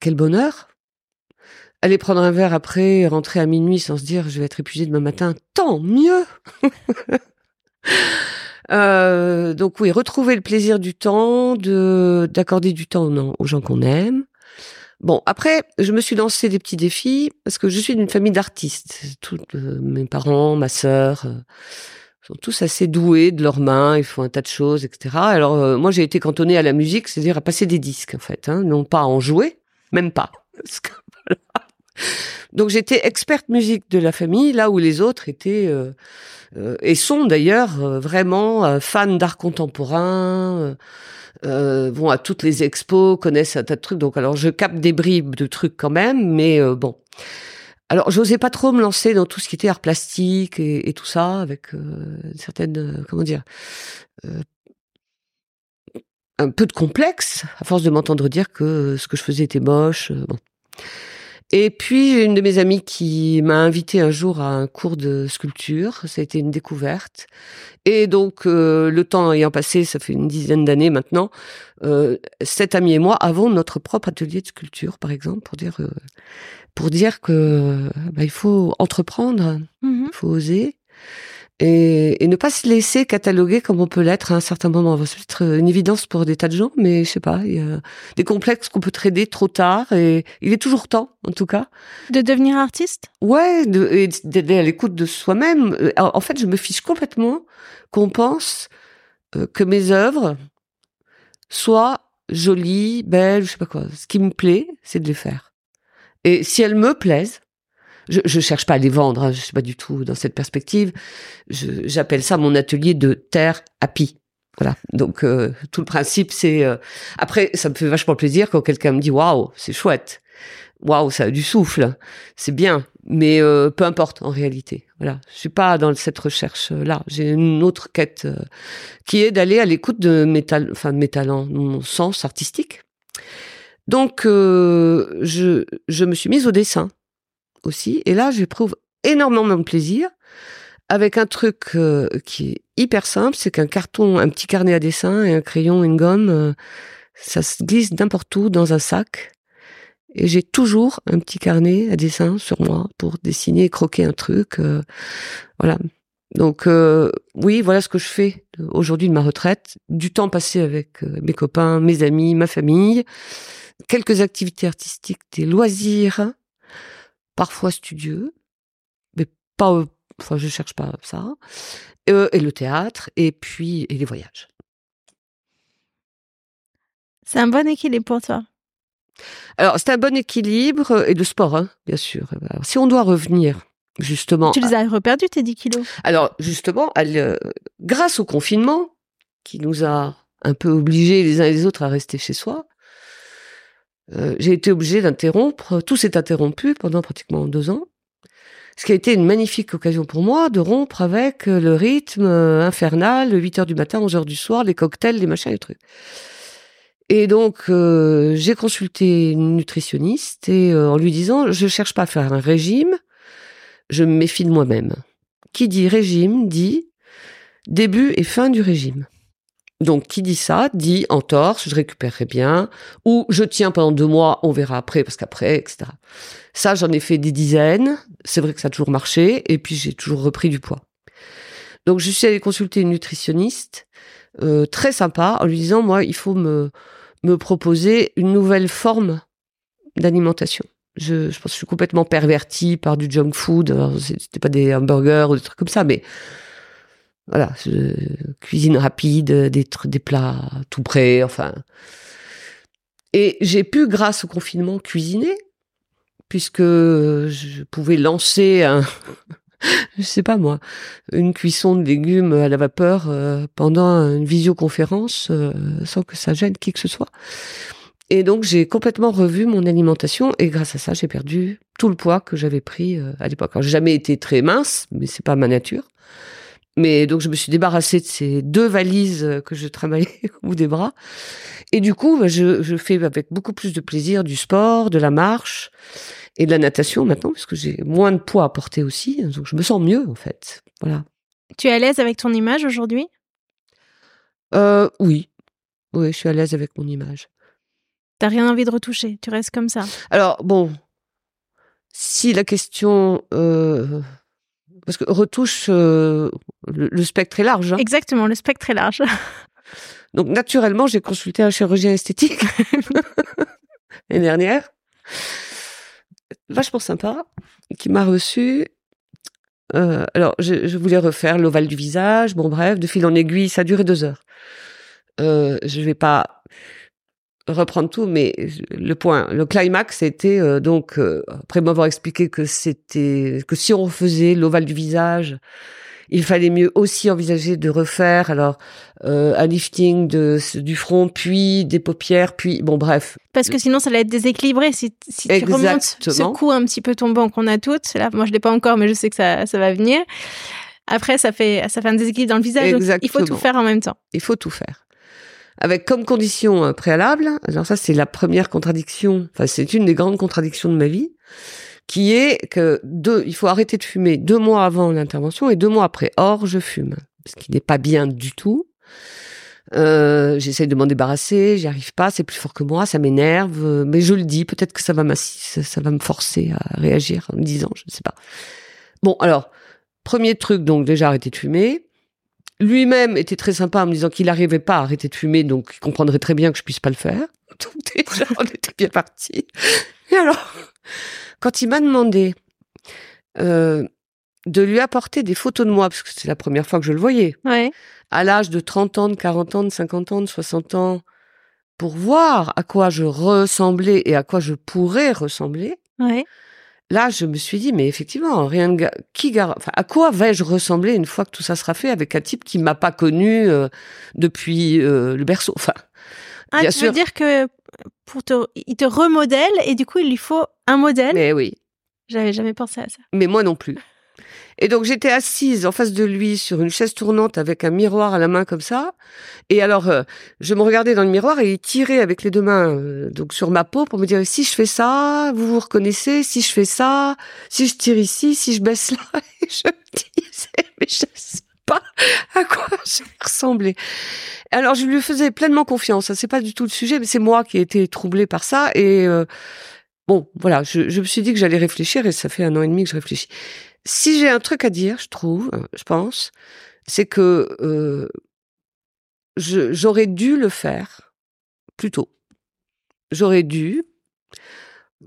Quel bonheur Aller prendre un verre après, et rentrer à minuit sans se dire je vais être épuisé demain matin, tant mieux Euh, Donc oui, retrouver le plaisir du temps, de d'accorder du temps aux, aux gens qu'on aime. Bon, après, je me suis lancé des petits défis parce que je suis d'une famille d'artistes. Tous euh, mes parents, ma sœur, euh, sont tous assez doués de leurs mains, ils font un tas de choses, etc. Alors euh, moi j'ai été cantonnée à la musique, c'est-à-dire à passer des disques en fait, hein, non pas à en jouer, même pas. Donc j'étais experte musique de la famille, là où les autres étaient euh, euh, et sont d'ailleurs vraiment fans d'art contemporain. vont à toutes les expos, connaissent un tas de trucs. Donc alors je capte des bribes de trucs quand même, mais bon. Alors, j'osais pas trop me lancer dans tout ce qui était art plastique et, tout ça, avec euh, certaines, euh, comment dire, euh, un peu de complexe, à force de m'entendre dire que ce que je faisais était moche. Et puis, j'ai une de mes amies qui m'a invité un jour à un cours de sculpture. Ça a été une découverte. Et donc, euh, le temps ayant passé, ça fait une dizaine d'années maintenant, euh, cette amie et moi avons notre propre atelier de sculpture, par exemple, pour dire, euh, pour dire que bah, il faut entreprendre, Mhm. il faut oser. Et, ne pas se laisser cataloguer comme on peut l'être à un certain moment. C'est être une évidence pour des tas de gens, mais je sais pas, il y a des complexes qu'on peut trader trop tard et il est toujours temps, en tout cas. De devenir artiste? Ouais, d'être à l'écoute de soi-même. En fait, je me fiche complètement qu'on pense euh, que mes œuvres soient jolies, belles, je sais pas quoi. Ce qui me plaît, c'est de les faire. Et si elles me plaisent, je, je cherche pas à les vendre, hein, je suis pas du tout dans cette perspective. J'appelle ça mon atelier de terre happy. Voilà. Donc euh, tout le principe, c'est euh, après, ça me fait vachement plaisir quand quelqu'un me dit waouh, c'est chouette, waouh, ça a du souffle, c'est bien. Mais euh, peu importe en réalité. Voilà, je suis pas dans cette recherche là. J'ai une autre quête qui est d'aller à l'écoute de mes enfin de mes talents, mon sens artistique. Donc je je me suis mise au dessin aussi. Et là, j'éprouve énormément de plaisir avec un truc euh, qui est hyper simple, c'est qu'un carton, un petit carnet à dessin et un crayon, une gomme, euh, ça se glisse n'importe où dans un sac. Et j'ai toujours un petit carnet à dessin sur moi pour dessiner et croquer un truc. Euh, voilà. Donc oui, voilà ce que je fais aujourd'hui de ma retraite. Du temps passé avec mes copains, mes amis, ma famille, quelques activités artistiques, des loisirs, parfois studieux, mais pas, euh, enfin, je cherche pas ça, euh, et le théâtre, et puis, et les voyages. C'est un bon équilibre pour toi? Alors, c'est un bon équilibre, et le sport, hein, bien sûr. si on doit revenir, justement. Tu les as reperdus, tes 10 kilos? Alors, justement, euh, grâce au confinement, qui nous a un peu obligés les uns et les autres à rester chez soi, euh, j'ai été obligée d'interrompre. Tout s'est interrompu pendant pratiquement deux ans. Ce qui a été une magnifique occasion pour moi de rompre avec euh, le rythme euh, infernal, 8 heures du matin, 11 heures du soir, les cocktails, les machins, les trucs. Et donc, j'ai consulté une nutritionniste et en lui disant, je cherche pas à faire un régime, je me méfie de moi-même. Qui dit régime dit début et fin du régime. Donc, qui dit ça dit en torse, je récupérerai bien, ou je tiens pendant deux mois, on verra après, parce qu'après, etc. Ça, j'en ai fait des dizaines. C'est vrai que ça a toujours marché, et puis j'ai toujours repris du poids. Donc, je suis allée consulter une nutritionniste euh, très sympa en lui disant, moi, il faut me me proposer une nouvelle forme d'alimentation. Je, je pense que je suis complètement pervertie par du junk food. C'était pas des hamburgers ou des trucs comme ça, mais voilà, cuisine rapide, des, plats tout prêts, enfin. Et j'ai pu, grâce au confinement, cuisiner, puisque je pouvais lancer un, je sais pas moi, une cuisson de légumes à la vapeur euh, pendant une visioconférence euh, sans que ça gêne qui que ce soit. Et donc j'ai complètement revu mon alimentation et grâce à ça j'ai perdu tout le poids que j'avais pris euh, à l'époque. Alors j'ai jamais été très mince, mais c'est pas ma nature. Mais donc je me suis débarrassée de ces deux valises que je travaillais au bout des bras. Et du coup, bah, je, je, fais avec beaucoup plus de plaisir du sport, de la marche et de la natation maintenant, parce que j'ai moins de poids à porter aussi. Donc je me sens mieux en fait. Voilà. Tu es à l'aise avec ton image aujourd'hui? Euh, Oui. Oui, je suis à l'aise avec mon image. T'as rien envie de retoucher, tu restes comme ça? Alors bon, si la question euh, parce que retouche, euh, le, spectre est large. Hein. Exactement, le spectre est large. Donc naturellement, j'ai consulté un chirurgien esthétique l'année dernière, vachement sympa, qui m'a reçu. Euh, alors, je, je, voulais refaire l'ovale du visage. Bon, bref, de fil en aiguille, ça a duré deux heures. Euh, je vais pas reprendre tout, mais le point, le climax, c'était euh, donc euh, après m'avoir expliqué que c'était que si on refaisait l'ovale du visage, il fallait mieux aussi envisager de refaire alors euh, un lifting de, du front, puis des paupières, puis bon bref. Parce que sinon ça allait être déséquilibré si, si tu remontes ce cou un petit peu tombant qu'on a toutes. Là, moi je l'ai pas encore, mais je sais que ça, ça va venir. Après, ça fait ça fait un déséquilibre dans le visage. il faut tout faire en même temps. Il faut tout faire avec comme condition euh, préalable, alors ça c'est la première contradiction, enfin c'est une des grandes contradictions de ma vie, qui est que deux, il faut arrêter de fumer deux mois avant l'intervention et deux mois après. Or, je fume, ce qui n'est pas bien du tout. Euh, de m'en débarrasser, j'y arrive pas, c'est plus fort que moi, ça m'énerve, mais je le dis, peut-être que ça va ça va me forcer à réagir en me disant, je ne sais pas. Bon, alors, premier truc, donc déjà arrêter de fumer. Lui-même était très sympa en me disant qu'il n'arrivait pas à arrêter de fumer, donc il comprendrait très bien que je puisse pas le faire. Donc déjà, on était bien parti. Et alors, quand il m'a demandé euh, de lui apporter des photos de moi, parce que c'est la première fois que je le voyais, Ouais. à l'âge de 30 ans, de 40 ans, de 50 ans, de 60 ans, pour voir à quoi je ressemblais et à quoi je pourrais ressembler, Ouais. Là, je me suis dit, mais effectivement, rien de qui gar- enfin, à quoi vais-je ressembler une fois que tout ça sera fait avec un type qui m'a pas connu euh, depuis euh, le berceau? Enfin, Ah, Bien tu sûr. veux dire que pour te, il te remodèle et du coup, il lui faut un modèle? mais oui, J'avais jamais pensé à ça. mais moi non plus. Et donc j'étais assise en face de lui sur une chaise tournante avec un miroir à la main comme ça. Et alors euh, je me regardais dans le miroir et il tirait avec les deux mains euh, donc sur ma peau pour me dire si je fais ça, vous vous reconnaissez, si je fais ça, si je tire ici, si je baisse là. Et je me disais mais je sais pas à quoi je vais ressembler. Alors je lui faisais pleinement confiance. C'est pas du tout le sujet, mais c'est moi qui ai été troublée par ça et euh, Bon, voilà, je, je me suis dit que j'allais réfléchir et ça fait un an et demi que je réfléchis. Si j'ai un truc à dire, je trouve, je pense, c'est que euh, j'aurais dû le faire plus tôt. J'aurais dû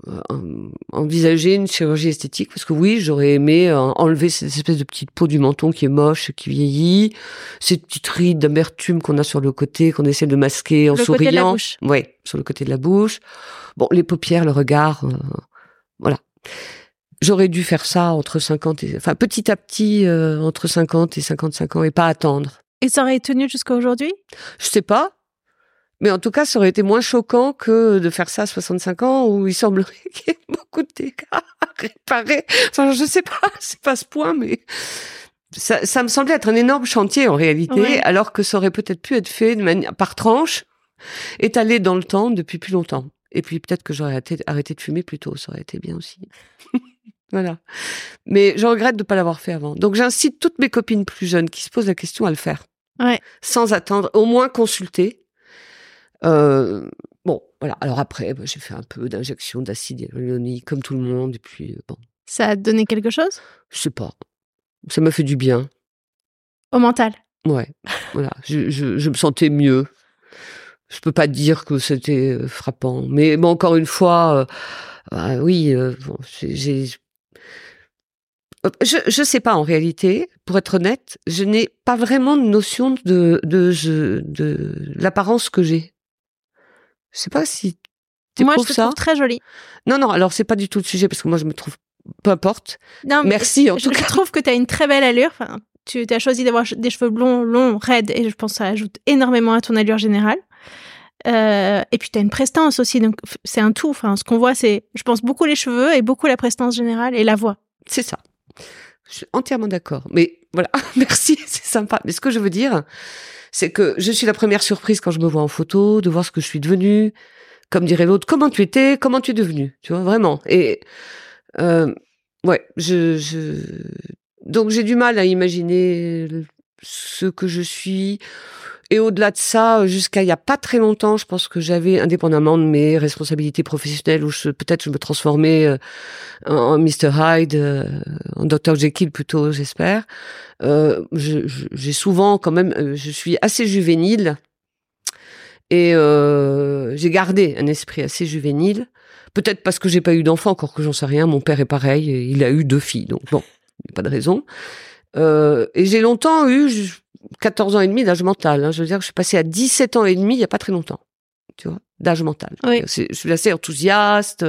euh, en- envisager une chirurgie esthétique parce que oui, j'aurais aimé euh, enlever cette espèce de petite peau du menton qui est moche, qui vieillit, ces petites rides d'amertume qu'on a sur le côté, qu'on essaie de masquer en Le souriant. côté de la bouche. Ouais, sur le côté de la bouche. Bon, les paupières, le regard, euh, voilà. J'aurais dû faire ça entre 50 et, enfin, petit à petit, euh, entre 50 et 55 ans et pas attendre. Et ça aurait tenu jusqu'à aujourd'hui? Je sais pas. Mais en tout cas, ça aurait été moins choquant que de faire ça à 65 ans où il semblerait qu'il y ait beaucoup de dégâts à réparer. Enfin, je sais pas, c'est pas ce point, mais ça, ça me semblait être un énorme chantier en réalité, Ouais. alors que ça aurait peut-être pu être fait de manière, par tranche, étalé dans le temps depuis plus longtemps. Et puis peut-être que j'aurais arrêté, arrêté de fumer plus tôt, ça aurait été bien aussi. Voilà. Mais je regrette de ne pas l'avoir fait avant. Donc j'incite toutes mes copines plus jeunes qui se posent la question à le faire. Ouais. Sans attendre, au moins consulter. Euh, bon, voilà. Alors après, bah, j'ai fait un peu d'injection d'acide hyaluronique comme tout le monde. Et puis, euh, bon, Ça a donné quelque chose? Je sais pas. Ça m'a fait du bien. Au mental? Ouais, voilà. Je, je, je me sentais mieux. Je peux pas dire que c'était euh, frappant, mais bon, encore une fois, euh, bah oui, bon, j'ai- Je je sais pas en réalité, pour être honnête, je n'ai pas vraiment de notion de de je- de, l'apparence que j'ai. Je sais pas si tu Moi, je te ça. trouve très jolie. Non non, alors c'est pas du tout le sujet parce que moi je me trouve peu importe. Non, mais Merci en je, tout je cas. trouve que tu as une très belle allure. Enfin, tu as choisi d'avoir des cheveux blonds, longs, raides, et je pense que ça ajoute énormément à ton allure générale. Euh, et puis tu as une prestance aussi, donc c'est un tout. Enfin, ce qu'on voit, c'est, je pense, beaucoup les cheveux et beaucoup la prestance générale et la voix. C'est ça. Je suis entièrement d'accord. Mais voilà, merci, c'est sympa. Mais ce que je veux dire, c'est que je suis la première surprise quand je me vois en photo, de voir ce que je suis devenue. Comme dirait l'autre, comment tu étais, comment tu es devenue, tu vois, vraiment. Et euh, ouais, je... donc j'ai du mal à imaginer ce que je suis. Et au-delà de ça, jusqu'à il y a pas très longtemps, je pense que j'avais, indépendamment de mes responsabilités professionnelles, où peut-être je me transformais euh, en, en Mr Hyde, euh, en Dr Jekyll plutôt, j'espère. Euh, je- je- j'ai souvent quand même, euh, je suis assez juvénile et euh, j'ai gardé un esprit assez juvénile. Peut-être parce que j'ai pas eu d'enfant, encore que j'en sais rien. Mon père est pareil, il a eu deux filles, donc bon, pas de raison. Euh, et j'ai longtemps eu 14 ans et demi d'âge mental. hein. Je veux dire que je suis passée à 17 ans et demi il y a pas très longtemps, tu vois, d'âge mental. Oui. Je suis assez enthousiaste.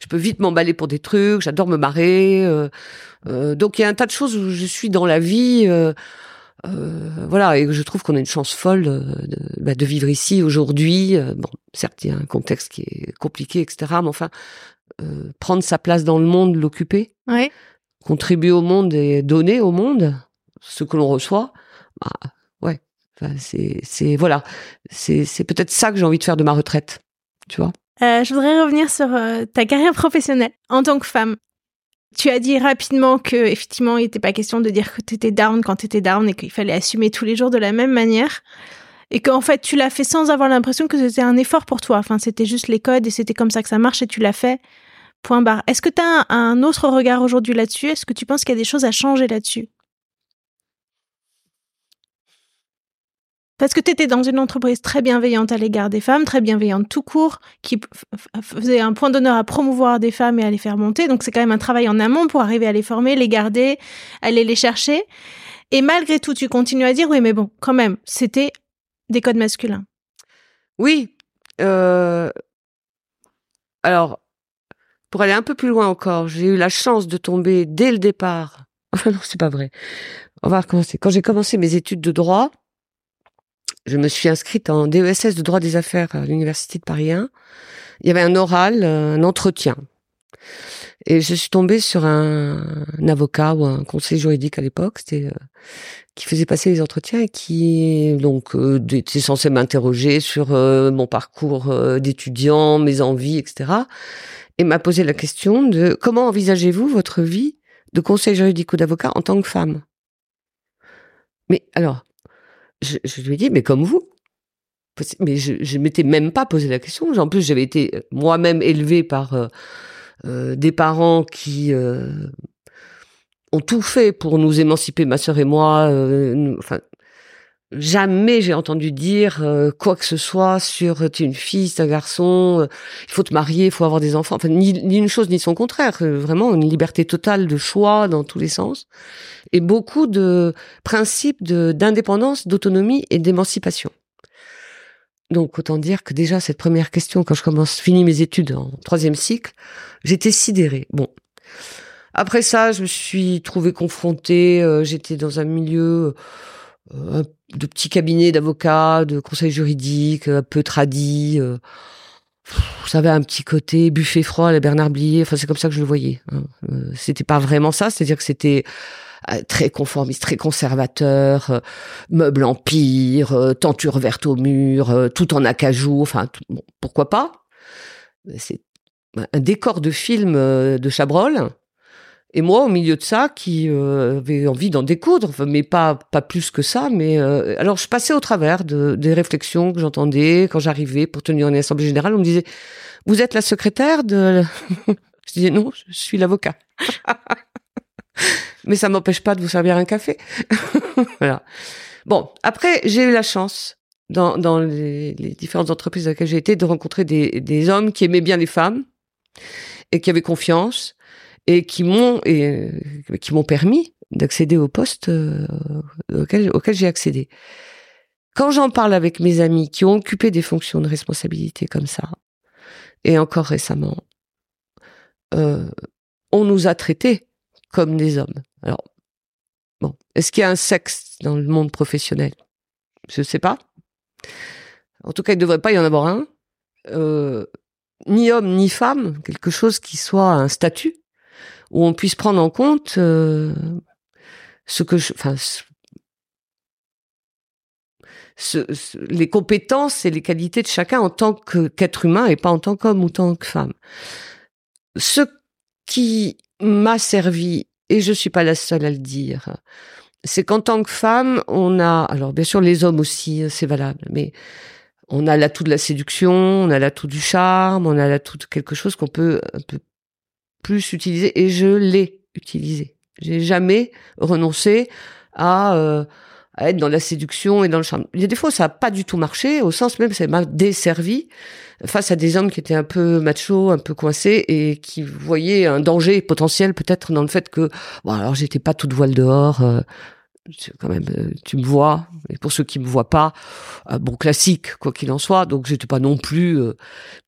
Je peux vite m'emballer pour des trucs. J'adore me marrer. euh, euh, donc il y a un tas de choses où je suis dans la vie. euh, voilà, et je trouve qu'on a une chance folle de, bah, de vivre ici aujourd'hui. Bon, certes, il y a un contexte qui est compliqué, etc. Mais enfin, prendre sa place dans le monde, l'occuper, contribuer au monde et donner au monde ce que l'on reçoit, bah, ouais. Enfin, c'est, voilà, c'est, c'est peut-être ça que j'ai envie de faire de ma retraite, tu vois. Euh, je voudrais revenir sur euh, ta carrière professionnelle en tant que femme. Tu as dit rapidement que effectivement, il n'était pas question de dire que tu étais down quand tu étais down et qu'il fallait assumer tous les jours de la même manière. Et qu'en fait, tu l'as fait sans avoir l'impression que c'était un effort pour toi. Enfin, c'était juste les codes et c'était comme ça que ça marche et tu l'as fait. Point barre. Est-ce que tu as un autre regard aujourd'hui là-dessus? Est-ce que tu penses qu'il y a des choses à changer là-dessus? Parce que tu étais dans une entreprise très bienveillante à l'égard des femmes, très bienveillante tout court, qui faisait un point d'honneur à promouvoir des femmes et à les faire monter. Donc c'est quand même un travail en amont pour arriver à les former, les garder, aller les chercher. Et malgré tout, tu continues à dire, oui, mais bon, quand même, c'était des codes masculins. Oui. Euh... Alors, pour aller un peu plus loin encore, j'ai eu la chance de tomber dès le départ. Enfin non, c'est pas vrai. On va recommencer. Quand j'ai commencé mes études de droit, je me suis inscrite en DESS de droit des affaires à l'université de Paris 1. Il y avait un oral, euh, un entretien. Et je suis tombée sur un, avocat ou un conseiller juridique à l'époque, euh, qui faisait passer les entretiens et qui donc euh, était censé m'interroger sur mon parcours d'étudiant, mes envies, etc. Et m'a posé la question de comment envisagez-vous votre vie de conseil juridique ou d'avocat en tant que femme? Mais alors, je, lui ai dit, mais comme vous. Mais je ne m'étais même pas posé la question. En plus, j'avais été euh, moi-même élevée par euh, euh, des parents qui ont tout fait pour nous émanciper, ma sœur et moi. Jamais j'ai entendu dire quoi que ce soit sur tu es une fille, c'est un garçon, il faut te marier, il faut avoir des enfants. Enfin, ni, ni, une chose ni son contraire. vraiment une liberté totale de choix dans tous les sens et beaucoup de principes d'indépendance, d'autonomie et d'émancipation. Donc autant dire que déjà cette première question, quand je commence, finis mes études en troisième cycle, j'étais sidérée. Bon, après ça, je me suis trouvée confrontée. Euh, j'étais dans un milieu euh, de petits cabinets d'avocats, de conseils juridiques, un peu tradis. Euh, ça avait un petit côté buffet froid à la Bernard Blier. Enfin, c'est comme ça que je le voyais. Hein. Euh, c'était pas vraiment ça. C'est-à-dire que c'était euh, très conformiste, très conservateur, euh, meuble empire, euh, tenture verte au mur, tout en acajou, enfin pourquoi pas C'est un décor de film de Chabrol. Et moi, au milieu de ça, qui avait envie d'en découdre, mais pas pas plus que ça. Mais alors, je passais au travers de, des réflexions que j'entendais quand j'arrivais pour tenir une assemblée générale. On me disait, vous êtes la secrétaire de... je disais non, je suis l'avocat. mais ça m'empêche pas de vous servir un café. voilà. Bon, après, j'ai eu la chance, dans, dans les, les, différentes entreprises dans lesquelles j'ai été, de rencontrer des, des hommes qui aimaient bien les femmes et qui avaient confiance et qui m'ont et qui m'ont permis d'accéder au poste euh, auquel, auquel j'ai accédé. Quand j'en parle avec mes amis qui ont occupé des fonctions de responsabilité comme ça, et encore récemment, euh, on nous a traités comme des hommes. Alors, bon, est-ce qu'il y a un sexe dans le monde professionnel? Je ne sais pas. En tout cas, il ne devrait pas y en avoir un. Euh, ni homme ni femme, quelque chose qui soit un statut où on puisse prendre en compte euh, ce que je, enfin, les compétences et les qualités de chacun en tant qu'être humain et pas en tant qu'homme ou en tant que femme. Ce qui m'a servi, et je suis pas la seule à le dire, c'est qu'en tant que femme, on a, alors bien sûr les hommes aussi, c'est valable, mais on a l'atout de la séduction, on a l'atout du charme, on a l'atout de quelque chose qu'on peut plus utiliser, et je l'ai utilisé. J'ai jamais renoncé à, euh, à, être dans la séduction et dans le charme. Il y a des fois, ça n'a pas du tout marché, au sens même, ça m'a desservi face à des hommes qui étaient un peu machos, un peu coincés et qui voyaient un danger potentiel peut-être dans le fait que bon alors j'étais pas toute voile dehors euh, quand même euh, tu me vois et pour ceux qui me voient pas euh, bon classique quoi qu'il en soit donc j'étais pas non plus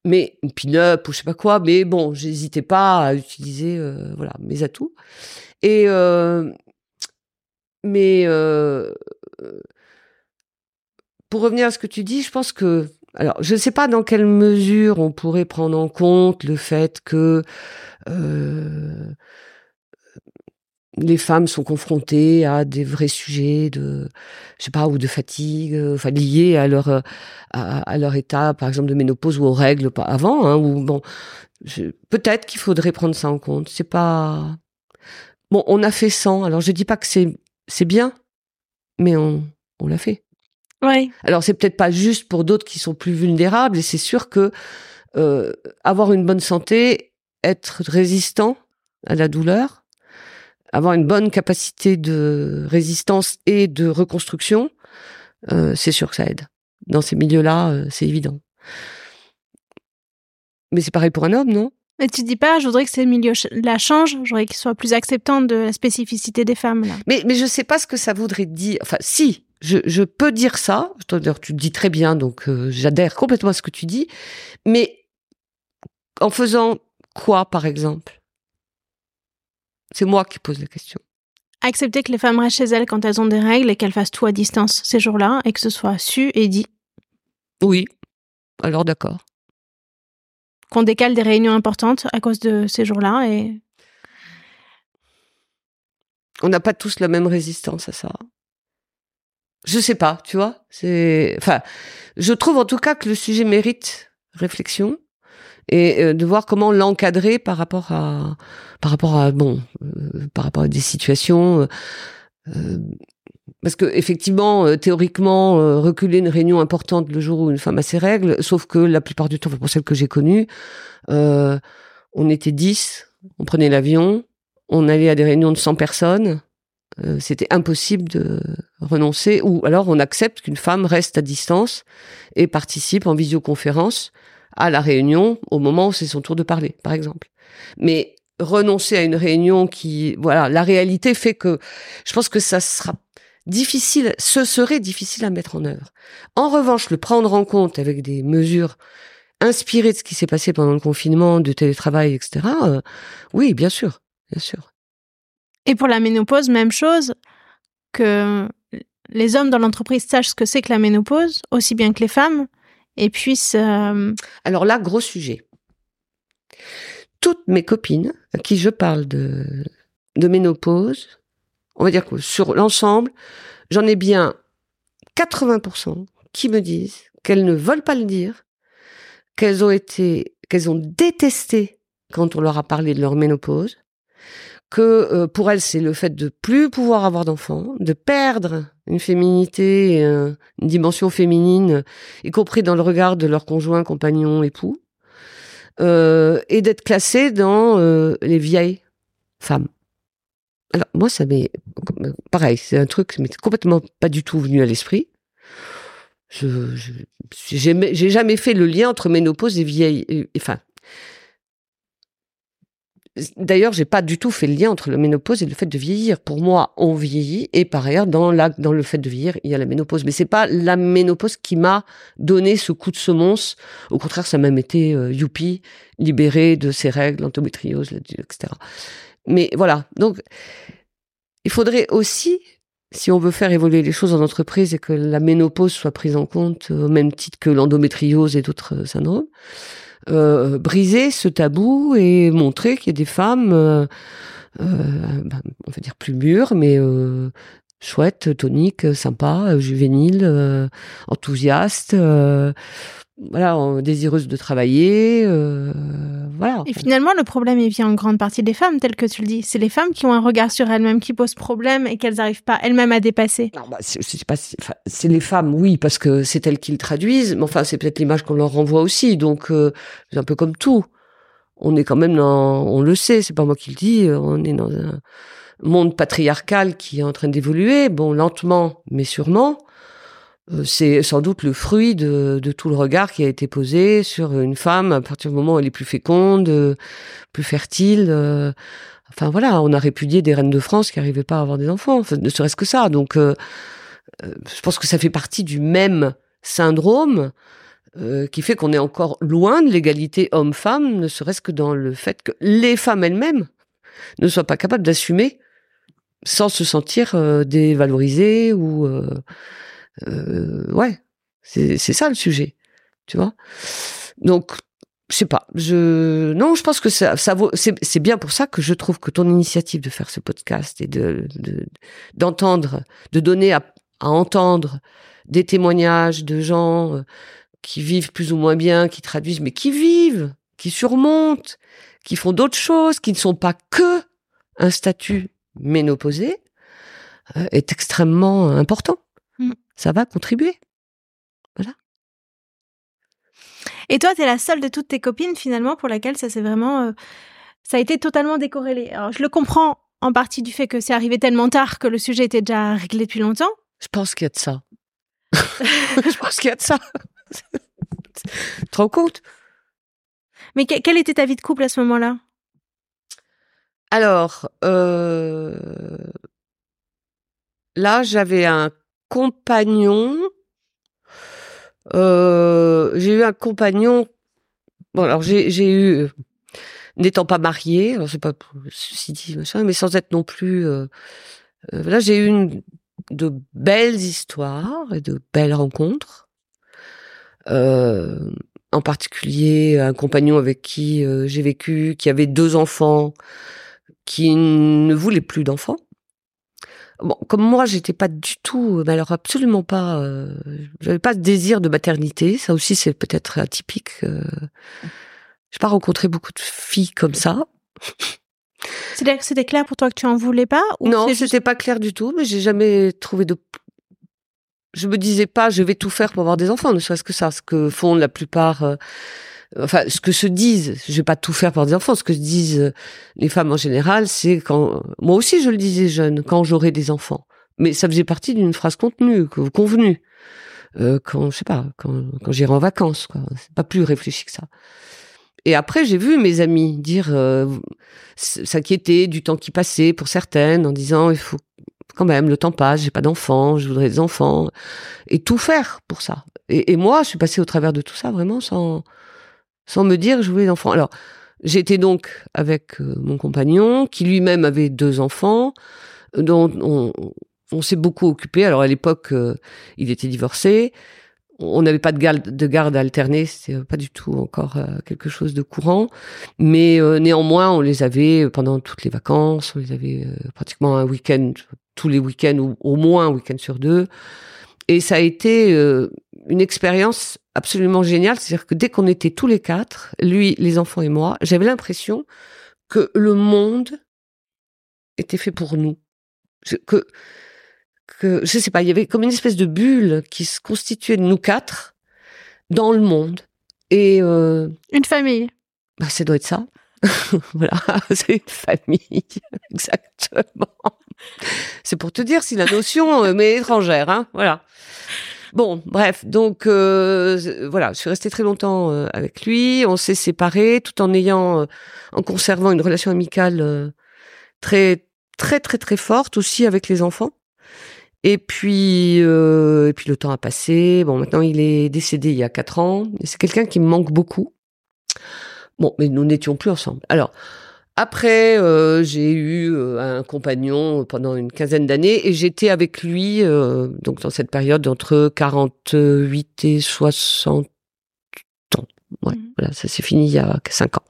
mais une pin-up ou je sais pas quoi mais bon j'hésitais pas à utiliser voilà mes atouts. Et mais pour revenir à ce que tu dis je pense que alors, je ne sais pas dans quelle mesure on pourrait prendre en compte le fait que euh, les femmes sont confrontées à des vrais sujets de, je sais pas, ou de fatigue, euh, enfin liés à leur à, leur état, par exemple de ménopause ou aux règles avant, hein, ou bon, peut-être qu'il faudrait prendre ça en compte. C'est pas bon, on a fait 100. Alors je dis pas que c'est c'est bien, mais on on l'a fait. Alors c'est peut-être pas juste pour d'autres qui sont plus vulnérables et c'est sûr que euh, avoir une bonne santé, être résistant à la douleur, avoir une bonne capacité de résistance et de reconstruction, euh, c'est sûr que ça aide. Dans ces milieux-là, euh, c'est évident. Mais c'est pareil pour un homme, non? Mais tu dis pas, je voudrais que ces milieux-là changent, je voudrais qu'ils soient plus acceptants de la spécificité des femmes. Là. Mais, mais je sais pas ce que ça voudrait dire. Enfin, si, je, je peux dire ça. D'ailleurs, tu le dis très bien, donc euh, j'adhère complètement à ce que tu dis. Mais en faisant quoi, par exemple? C'est moi qui pose la question. Accepter que les femmes restent chez elles quand elles ont des règles et qu'elles fassent tout à distance ces jours-là et que ce soit su et dit. Oui, alors d'accord qu'on décale des réunions importantes à cause de ces jours-là et on n'a pas tous la même résistance à ça. Je sais pas, tu vois. C'est, enfin, je trouve en tout cas que le sujet mérite réflexion et euh, de voir comment l'encadrer par rapport à, par rapport à bon, euh, par rapport à des situations. Euh, parce que effectivement, euh, théoriquement, euh, reculer une réunion importante le jour où une femme a ses règles, sauf que la plupart du temps, pour celles que j'ai connues, euh, on était 10, on prenait l'avion, on allait à des réunions de 100 personnes, c'était impossible de renoncer, ou alors on accepte qu'une femme reste à distance et participe en visioconférence à la réunion au moment où c'est son tour de parler, par exemple. Mais renoncer à une réunion qui, voilà, la réalité fait que je pense que ça sera difficile, ce serait difficile à mettre en œuvre. En revanche, le prendre en compte avec des mesures inspirées de ce qui s'est passé pendant le confinement, du télétravail, etc. Euh, oui, bien sûr, bien sûr. Et pour la ménopause, même chose, que les hommes dans l'entreprise sachent ce que c'est que la ménopause, aussi bien que les femmes, et puissent... Euh, Alors là, gros sujet. Toutes mes copines à qui je parle de, de ménopause on va dire que sur l'ensemble, j'en ai bien 80% qui me disent qu'elles ne veulent pas le dire, qu'elles ont été, qu'elles ont détesté quand on leur a parlé de leur ménopause, que euh, pour elles c'est le fait de plus pouvoir avoir d'enfants, de perdre une féminité, une dimension féminine, y compris dans le regard de leur conjoint, compagnon, époux, euh, et d'être classées dans euh, les vieilles femmes. Alors moi, ça m'est pareil, c'est un truc qui m'est complètement pas du tout venu à l'esprit. Je, j'ai jamais fait le lien entre ménopause et vieille. Enfin, D'ailleurs, j'ai pas du tout fait le lien entre la ménopause et le fait de vieillir. Pour moi, on vieillit et par ailleurs, dans, la, dans le fait de vieillir, il y a la ménopause. Mais c'est pas la ménopause qui m'a donné ce coup de semonce. Au contraire, ça m'a été euh, youpi, libéré de ses règles, l'endométriose, etc. Mais voilà. Donc, il faudrait aussi, si on veut faire évoluer les choses en entreprise et que la ménopause soit prise en compte au même titre que l'endométriose et d'autres euh, syndromes, euh, briser ce tabou et montrer qu'il y a des femmes, euh, euh, ben, on va dire plus mûres, mais chouettes, toniques, sympas, juvéniles, enthousiastes voilà, désireuse de travailler, euh, voilà. Et finalement, le problème, il vient en grande partie des femmes, tel que tu le dis. C'est les femmes qui ont un regard sur elles-mêmes qui posent problème et qu'elles n'arrivent pas elles-mêmes à dépasser. Non, bah, c'est pas, c'est les femmes, oui, parce que c'est elles qui le traduisent, mais enfin, c'est peut-être l'image qu'on leur renvoie aussi. Donc, euh, c'est un peu comme tout. On est quand même dans, on le sait, c'est pas moi qui le dis, on est dans un monde patriarcal qui est en train d'évoluer, bon, lentement, mais sûrement. Euh, c'est sans doute le fruit de, tout le regard qui a été posé sur une femme à partir du moment où elle est plus féconde, euh, plus fertile. Euh, enfin voilà, on a répudié des reines de France qui n'arrivaient pas à avoir des enfants, ne serait-ce que ça. Donc, je pense que ça fait partie du même syndrome qui fait qu'on est encore loin de l'égalité homme-femme, ne serait-ce que dans le fait que les femmes elles-mêmes ne soient pas capables d'assumer sans se sentir dévalorisées ou euh, ouais, c'est ça le sujet, tu vois. Donc, je sais pas. Je non, je pense que ça, ça vaut. C'est bien pour ça que je trouve que ton initiative de faire ce podcast et de d'entendre, de, donner à, à, entendre des témoignages de gens euh, qui vivent plus ou moins bien, qui traduisent, mais qui vivent, qui surmontent, qui font d'autres choses, qui ne sont pas que un statut ménopausé, euh, est extrêmement important. Ça va contribuer. Voilà. Et toi, tu es la seule de toutes tes copines finalement pour laquelle ça s'est vraiment euh, ça a été totalement décorrélé. Alors, je le comprends en partie du fait que c'est arrivé tellement tard que le sujet était déjà réglé depuis longtemps. Je pense qu'il y a de ça. je pense qu'il y a de ça. rends compte Mais quelle était ta vie de couple à ce moment-là? Alors, euh, là, j'avais un compagnon. Euh, j'ai eu un compagnon. Bon, alors j'ai eu, n'étant pas mariée, alors c'est pas ceci dit mais sans être non plus. Euh, là, j'ai eu de belles histoires et de belles rencontres. Euh, en particulier un compagnon avec qui euh, j'ai vécu, qui avait deux enfants, qui ne voulait plus d'enfants. Bon, comme moi, j'étais pas du tout, mais alors absolument pas, euh, j'avais pas de désir de maternité. Ça aussi, c'est peut-être atypique. Euh, j'ai pas rencontré beaucoup de filles comme ça. C'est-à-dire que c'était clair pour toi que tu en voulais pas ou Non, c'était pas clair du tout, mais j'ai jamais trouvé de. Je me disais pas, je vais tout faire pour avoir des enfants, ne serait-ce que ça, ce que font la plupart. Euh, enfin, ce que se disent, je vais pas tout faire pour des enfants. Ce que se disent euh, les femmes en général, c'est quand. Moi aussi, je le disais jeune, quand j'aurai des enfants. Mais ça faisait partie d'une phrase contenue, convenue. Euh, quand je sais pas, quand, quand j'irai en vacances, quoi. C'est pas plus réfléchi que ça. Et après, j'ai vu mes amis dire, euh, s'inquiéter du temps qui passait pour certaines, en disant il faut quand même le temps passe, j'ai pas d'enfants, je voudrais des enfants, et tout faire pour ça. Et, et, moi, je suis passée au travers de tout ça vraiment sans sans me dire je voulais des enfants. Alors, j'étais donc avec euh, mon compagnon qui lui-même avait deux enfants, dont on, s'est beaucoup occupé. Alors à l'époque, euh, il était divorcé on n'avait pas de garde, de garde alternée, c'est pas du tout encore euh, quelque chose de courant, mais néanmoins on les avait pendant toutes les vacances, on les avait pratiquement un week-end, tous les week-ends ou au moins un week-end sur deux, et ça a été une expérience absolument géniale, c'est-à-dire que dès qu'on était tous les quatre, lui, les enfants et moi, j'avais l'impression que le monde était fait pour nous, que que je sais pas, il y avait comme une espèce de bulle qui se constituait de nous quatre dans le monde. Et euh, une famille. Bah, ça doit être ça. voilà, c'est une famille, exactement. C'est pour te dire si la notion euh, m'est étrangère, hein. Voilà. Bon, bref, donc euh, voilà, je suis restée très longtemps euh, avec lui. On s'est séparés, tout en ayant, euh, en conservant une relation amicale très, très, très, très forte aussi avec les enfants. Et puis, et puis le temps a passé. Bon, maintenant il est décédé il y a quatre ans. C'est quelqu'un qui me manque beaucoup. Bon, mais nous n'étions plus ensemble. Alors, après, euh, j'ai eu euh, un compagnon pendant une quinzaine d'années et j'étais avec lui euh, donc dans cette période entre 48 et 60 ans. Ouais, mmh. voilà, ça s'est fini il y a cinq ans.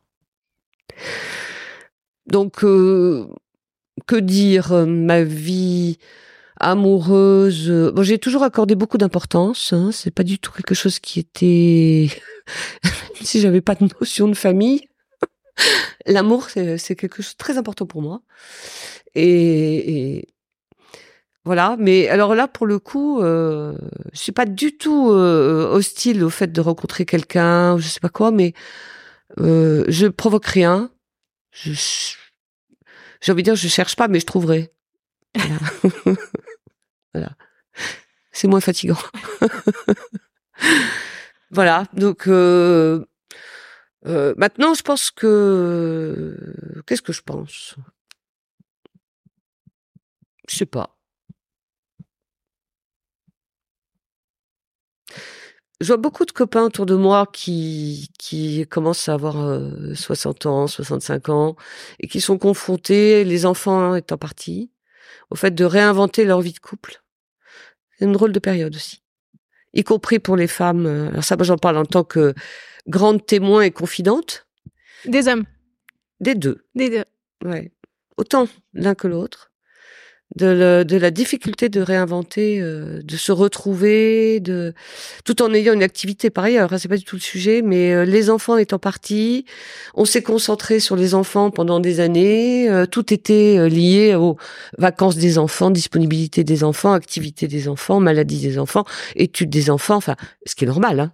Donc, euh, que dire Ma vie amoureuse. Euh, bon, j'ai toujours accordé beaucoup d'importance. Hein, c'est pas du tout quelque chose qui était. si j'avais pas de notion de famille, l'amour c'est quelque chose de très important pour moi. Et, voilà. Mais alors là, pour le coup, euh, je suis pas du tout euh, hostile au fait de rencontrer quelqu'un ou je sais pas quoi, mais euh, je provoque rien. J'ai envie de dire, je cherche pas, mais je trouverai. Voilà. Voilà. C'est moins fatigant. voilà. Donc euh, euh, maintenant, je pense que qu'est-ce que je pense? Je sais pas. Je vois beaucoup de copains autour de moi qui, qui commencent à avoir 60 euh, ans, 65 ans, et qui sont confrontés, les enfants étant partis, au fait de réinventer leur vie de couple. C'est une drôle de période aussi. Y compris pour les femmes. Euh, alors ça, moi, j'en parle en tant que grande témoin et confidente. Des hommes. Des deux. Des deux. Ouais. Autant l'un que l'autre de, de, la difficulté de réinventer, euh, de se retrouver, de tout en ayant une activité par ailleurs. Hein, c'est pas du tout le sujet, mais euh, les enfants étant partis, on s'est concentré sur les enfants pendant des années. Euh, tout était lié aux vacances des enfants, disponibilité des enfants, activité des enfants, maladie des enfants, études des enfants. Enfin, ce qui est normal. Hein.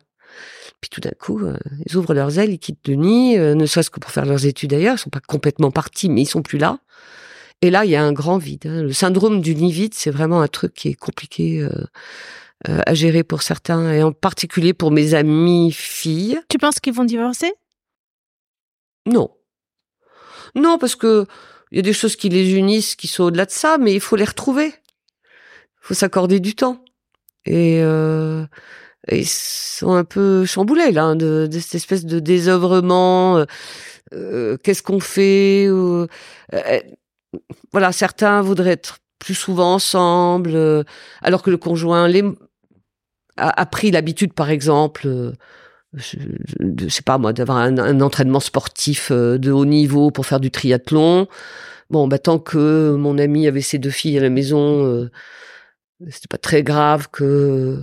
Puis tout d'un coup, ils ouvrent leurs ailes, ils quittent le nid, ne serait-ce que pour faire leurs études ailleurs. Ils sont pas complètement partis, mais ils sont plus là. Et là, il y a un grand vide. Hein. Le syndrome du nid vide, c'est vraiment un truc qui est compliqué euh, euh, à gérer pour certains, et en particulier pour mes amis filles. Tu penses qu'ils vont divorcer? Non. Non, parce que il y a des choses qui les unissent, qui sont au-delà de ça, mais il faut les retrouver. Il faut s'accorder du temps. Et, euh, ils sont un peu chamboulés là, de, de cette espèce de désœuvrement. Euh, euh Qu'est-ce qu'on fait euh, Voilà, certains voudraient être plus souvent ensemble, alors que le conjoint a, pris l'habitude, par exemple, je, je, sais pas moi, d'avoir un, un, entraînement sportif de haut niveau pour faire du triathlon. Bon, bah, tant que mon ami avait ses deux filles à la maison, c'était pas très grave que euh,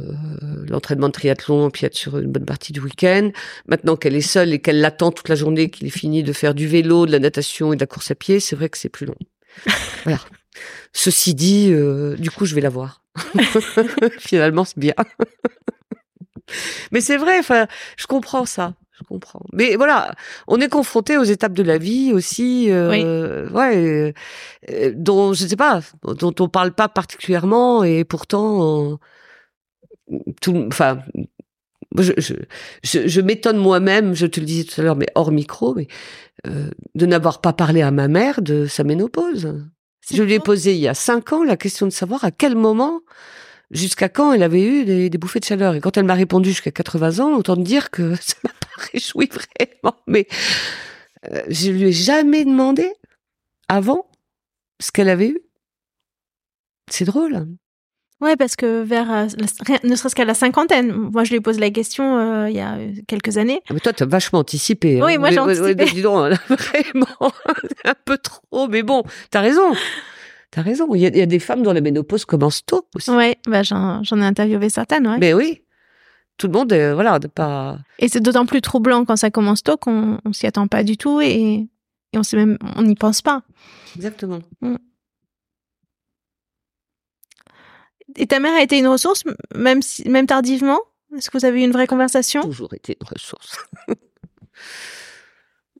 l'entraînement de triathlon puis être sur une bonne partie du week-end. Maintenant qu'elle est seule et qu'elle l'attend toute la journée, qu'il est fini de faire du vélo, de la natation et de la course à pied, c'est vrai que c'est plus long. voilà. Ceci dit, euh, du coup, je vais la voir. Finalement, c'est bien. Mais c'est vrai, enfin, je comprends ça. Je comprends. Mais voilà, on est confronté aux étapes de la vie aussi, euh, oui. ouais, euh, dont je sais pas, dont on parle pas particulièrement et pourtant, euh, tout, enfin, je, je, je, je m'étonne moi-même, je te le disais tout à l'heure, mais hors micro, mais euh, de n'avoir pas parlé à ma mère de sa ménopause. Je lui ai posé il y a cinq ans la question de savoir à quel moment, jusqu'à quand elle avait eu des, des bouffées de chaleur. Et quand elle m'a répondu jusqu'à 80 ans, autant dire que ça m'a pas réjoui vraiment. Mais euh, je lui ai jamais demandé avant ce qu'elle avait eu. C'est drôle. Ouais, parce que vers, euh, ne serait-ce qu'à la cinquantaine, moi je lui pose la question euh, il y a quelques années. Ah, mais toi, tu as vachement anticipé. Hein. Oui, moi j'ai anticipé. dis donc, vraiment, un peu trop, mais bon, t'as raison. T'as raison. Il y, a, il y, a, des femmes dont la ménopause commence tôt aussi. Oui, bah j'en, ai interviewé certaines, ouais. Mais oui. Tout le monde, est, voilà, de pas. Et c'est d'autant plus troublant quand ça commence tôt qu'on on s'y attend pas du tout et, et on sait même, on n'y pense pas. Exactement. Mm. Et ta mère a été une ressource, même, si, même tardivement? Est-ce que vous avez eu une vraie conversation? Toujours été une ressource.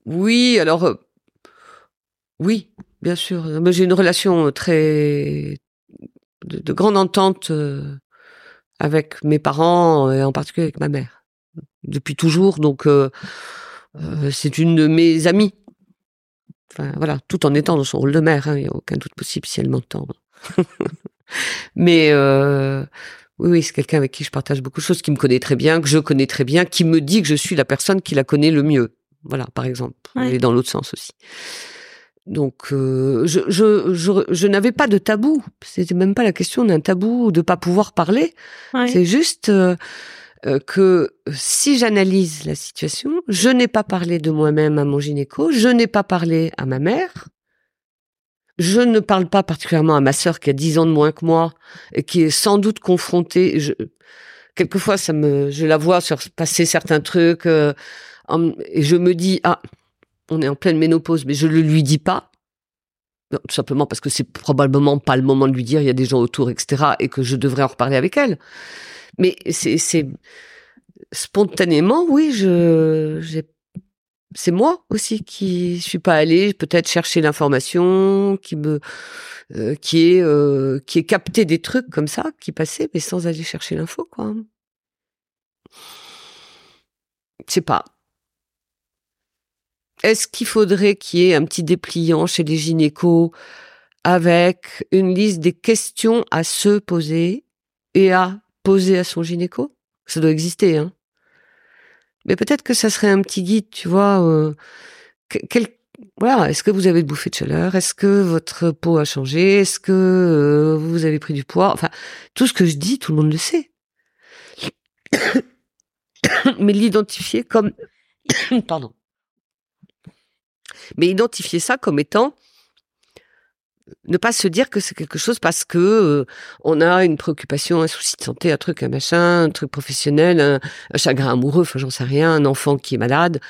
oui, alors, euh, oui, bien sûr. Mais j'ai une relation très. de, de grande entente euh, avec mes parents et en particulier avec ma mère. Depuis toujours, donc euh, c'est une de mes amies. Enfin, voilà, tout en étant dans son rôle de mère, il hein, n'y a aucun doute possible si elle m'entend. Mais euh, oui, oui, c'est quelqu'un avec qui je partage beaucoup de choses, qui me connaît très bien, que je connais très bien, qui me dit que je suis la personne qui la connaît le mieux. Voilà, par exemple. Ouais. Et dans l'autre sens aussi. Donc, euh, je, je, je, je n'avais pas de tabou. C'était même pas la question d'un tabou de pas pouvoir parler. Ouais. C'est juste euh, que si j'analyse la situation, je n'ai pas parlé de moi-même à mon gynéco, je n'ai pas parlé à ma mère, je ne parle pas particulièrement à ma sœur qui a 10 ans de moins que moi et qui est sans doute confrontée. Je, quelquefois, ça me, je la vois sur passer certains trucs euh, et je me dis ah, on est en pleine ménopause, mais je le lui dis pas. Non, tout simplement parce que c'est probablement pas le moment de lui dire. Il y a des gens autour, etc. Et que je devrais en reparler avec elle. Mais c'est, spontanément, oui, je, c'est moi aussi qui suis pas allée peut-être chercher l'information, qui me euh, qui est euh, qui est capté des trucs comme ça qui passaient mais sans aller chercher l'info quoi. Je sais pas. Est-ce qu'il faudrait qu'il y ait un petit dépliant chez les gynécos avec une liste des questions à se poser et à poser à son gynéco? Ça doit exister, hein mais peut-être que ça serait un petit guide, tu vois. Euh, quel, voilà, est-ce que vous avez bouffé de chaleur? Est-ce que votre peau a changé? Est-ce que euh, vous avez pris du poids? Enfin, tout ce que je dis, tout le monde le sait. Mais l'identifier comme, pardon. Mais identifier ça comme étant ne pas se dire que c'est quelque chose parce que euh, on a une préoccupation, un souci de santé, un truc, un machin, un truc professionnel, un, un chagrin amoureux, enfin j'en sais rien, un enfant qui est malade,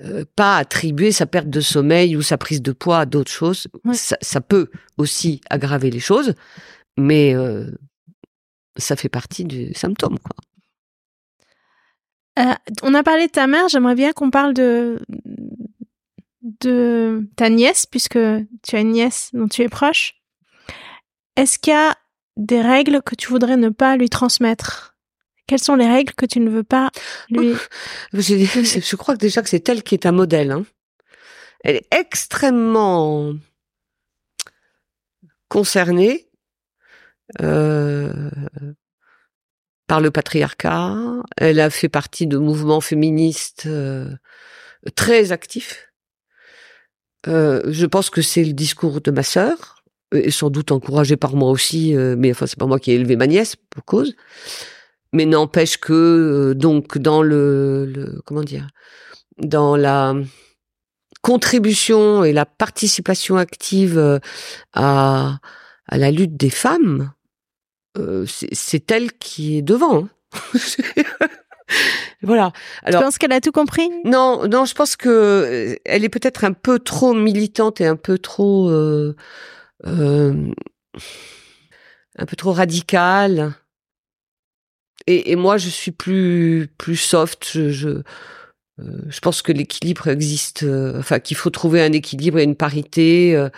euh, pas attribuer sa perte de sommeil ou sa prise de poids à d'autres choses. Ouais. Ça, ça, peut aussi aggraver les choses, mais euh, ça fait partie du symptôme, quoi. On a parlé de ta mère, j'aimerais bien qu'on parle de de ta nièce, puisque tu as une nièce dont tu es proche, est-ce qu'il y a des règles que tu voudrais ne pas lui transmettre? Quelles sont les règles que tu ne veux pas lui Je crois que déjà que c'est elle qui est un modèle. Hein. Elle est extrêmement concernée euh, par le patriarcat. Elle a fait partie de mouvements féministes euh, très actifs. Euh, je pense que c'est le discours de ma sœur, et sans doute encouragé par moi aussi, mais enfin c'est pas moi qui ai élevé ma nièce pour cause. Mais n'empêche que donc dans le, le comment dire, dans la contribution et la participation active à, à la lutte des femmes, euh, c'est elle qui est devant. Hein. voilà. Alors, tu penses qu'elle a tout compris? Non, non, je pense que euh, elle est peut-être un peu trop militante et un peu trop, euh, euh, un peu trop radicale. Et, et, moi, je suis plus plus soft. Je, je, euh, je pense que l'équilibre existe. enfin, qu'il faut trouver un équilibre et une parité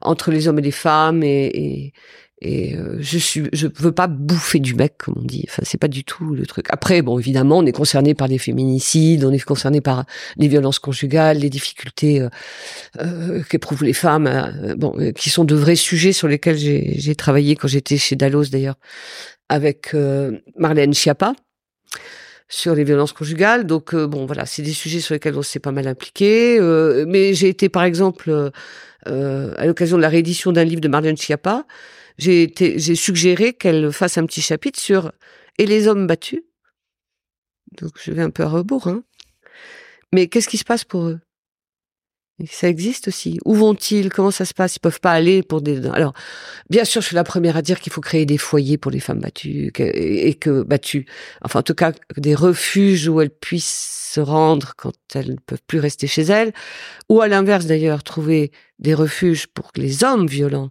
entre les hommes et les femmes et, et et euh, je suis, je veux pas bouffer du mec, comme on dit. Enfin, c'est pas du tout le truc. Après, bon, évidemment, on est concerné par les féminicides, on est concerné par les violences conjugales, les difficultés euh, euh qu'éprouvent les femmes, euh, bon, qui sont de vrais sujets sur lesquels j'ai travaillé quand j'étais chez Dallos d'ailleurs, avec Marlène Schiappa sur les violences conjugales. Donc bon, voilà, c'est des sujets sur lesquels on s'est pas mal impliqué. mais j'ai été, par exemple, à l'occasion de la réédition d'un livre de Marlène Schiappa j'ai suggéré qu'elle fasse un petit chapitre sur et les hommes battus? Donc je vais un peu à rebours, hein. Mais qu'est-ce qui se passe pour eux? Ça existe aussi. Où vont-ils? Comment ça se passe? Ils peuvent pas aller pour des. Alors, bien sûr, je suis la première à dire qu'il faut créer des foyers pour les femmes battues et que battues. Enfin, en tout cas, des refuges où elles puissent se rendre quand elles ne peuvent plus rester chez elles, ou à l'inverse d'ailleurs, trouver des refuges pour que les hommes violents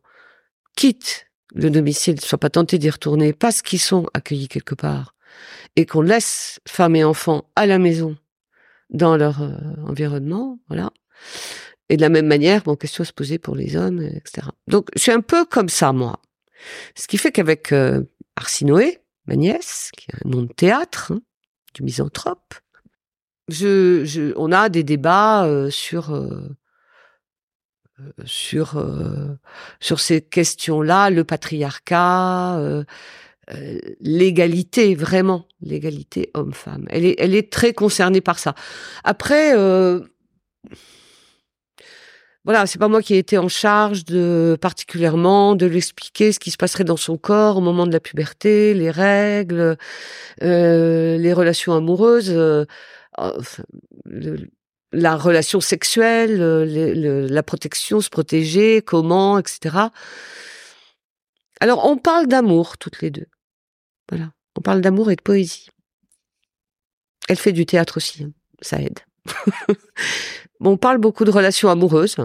quittent le domicile ne soit pas tenté d'y retourner parce qu'ils sont accueillis quelque part et qu'on laisse femmes et enfants à la maison dans leur euh, environnement, voilà. Et de la même manière, bon, question à se poser pour les hommes, etc. Donc, je suis un peu comme ça, moi. Ce qui fait qu'avec euh, Arsinoé, ma nièce, qui a un nom de théâtre, hein, du misanthrope, je, je, on a des débats euh, sur sur euh, sur ces questions-là, le patriarcat, euh, euh, l'égalité, vraiment l'égalité homme-femme. Elle est elle est très concernée par ça. Après. voilà, c'est pas moi qui ai été en charge de particulièrement de l'expliquer ce qui se passerait dans son corps au moment de la puberté, les règles, les relations amoureuses. Enfin, la relation sexuelle, euh, la protection, se protéger, comment, etc. Alors, on parle d'amour toutes les deux. Voilà. On parle d'amour et de poésie. Elle fait du théâtre aussi, hein. ça aide. on parle beaucoup de relations amoureuses,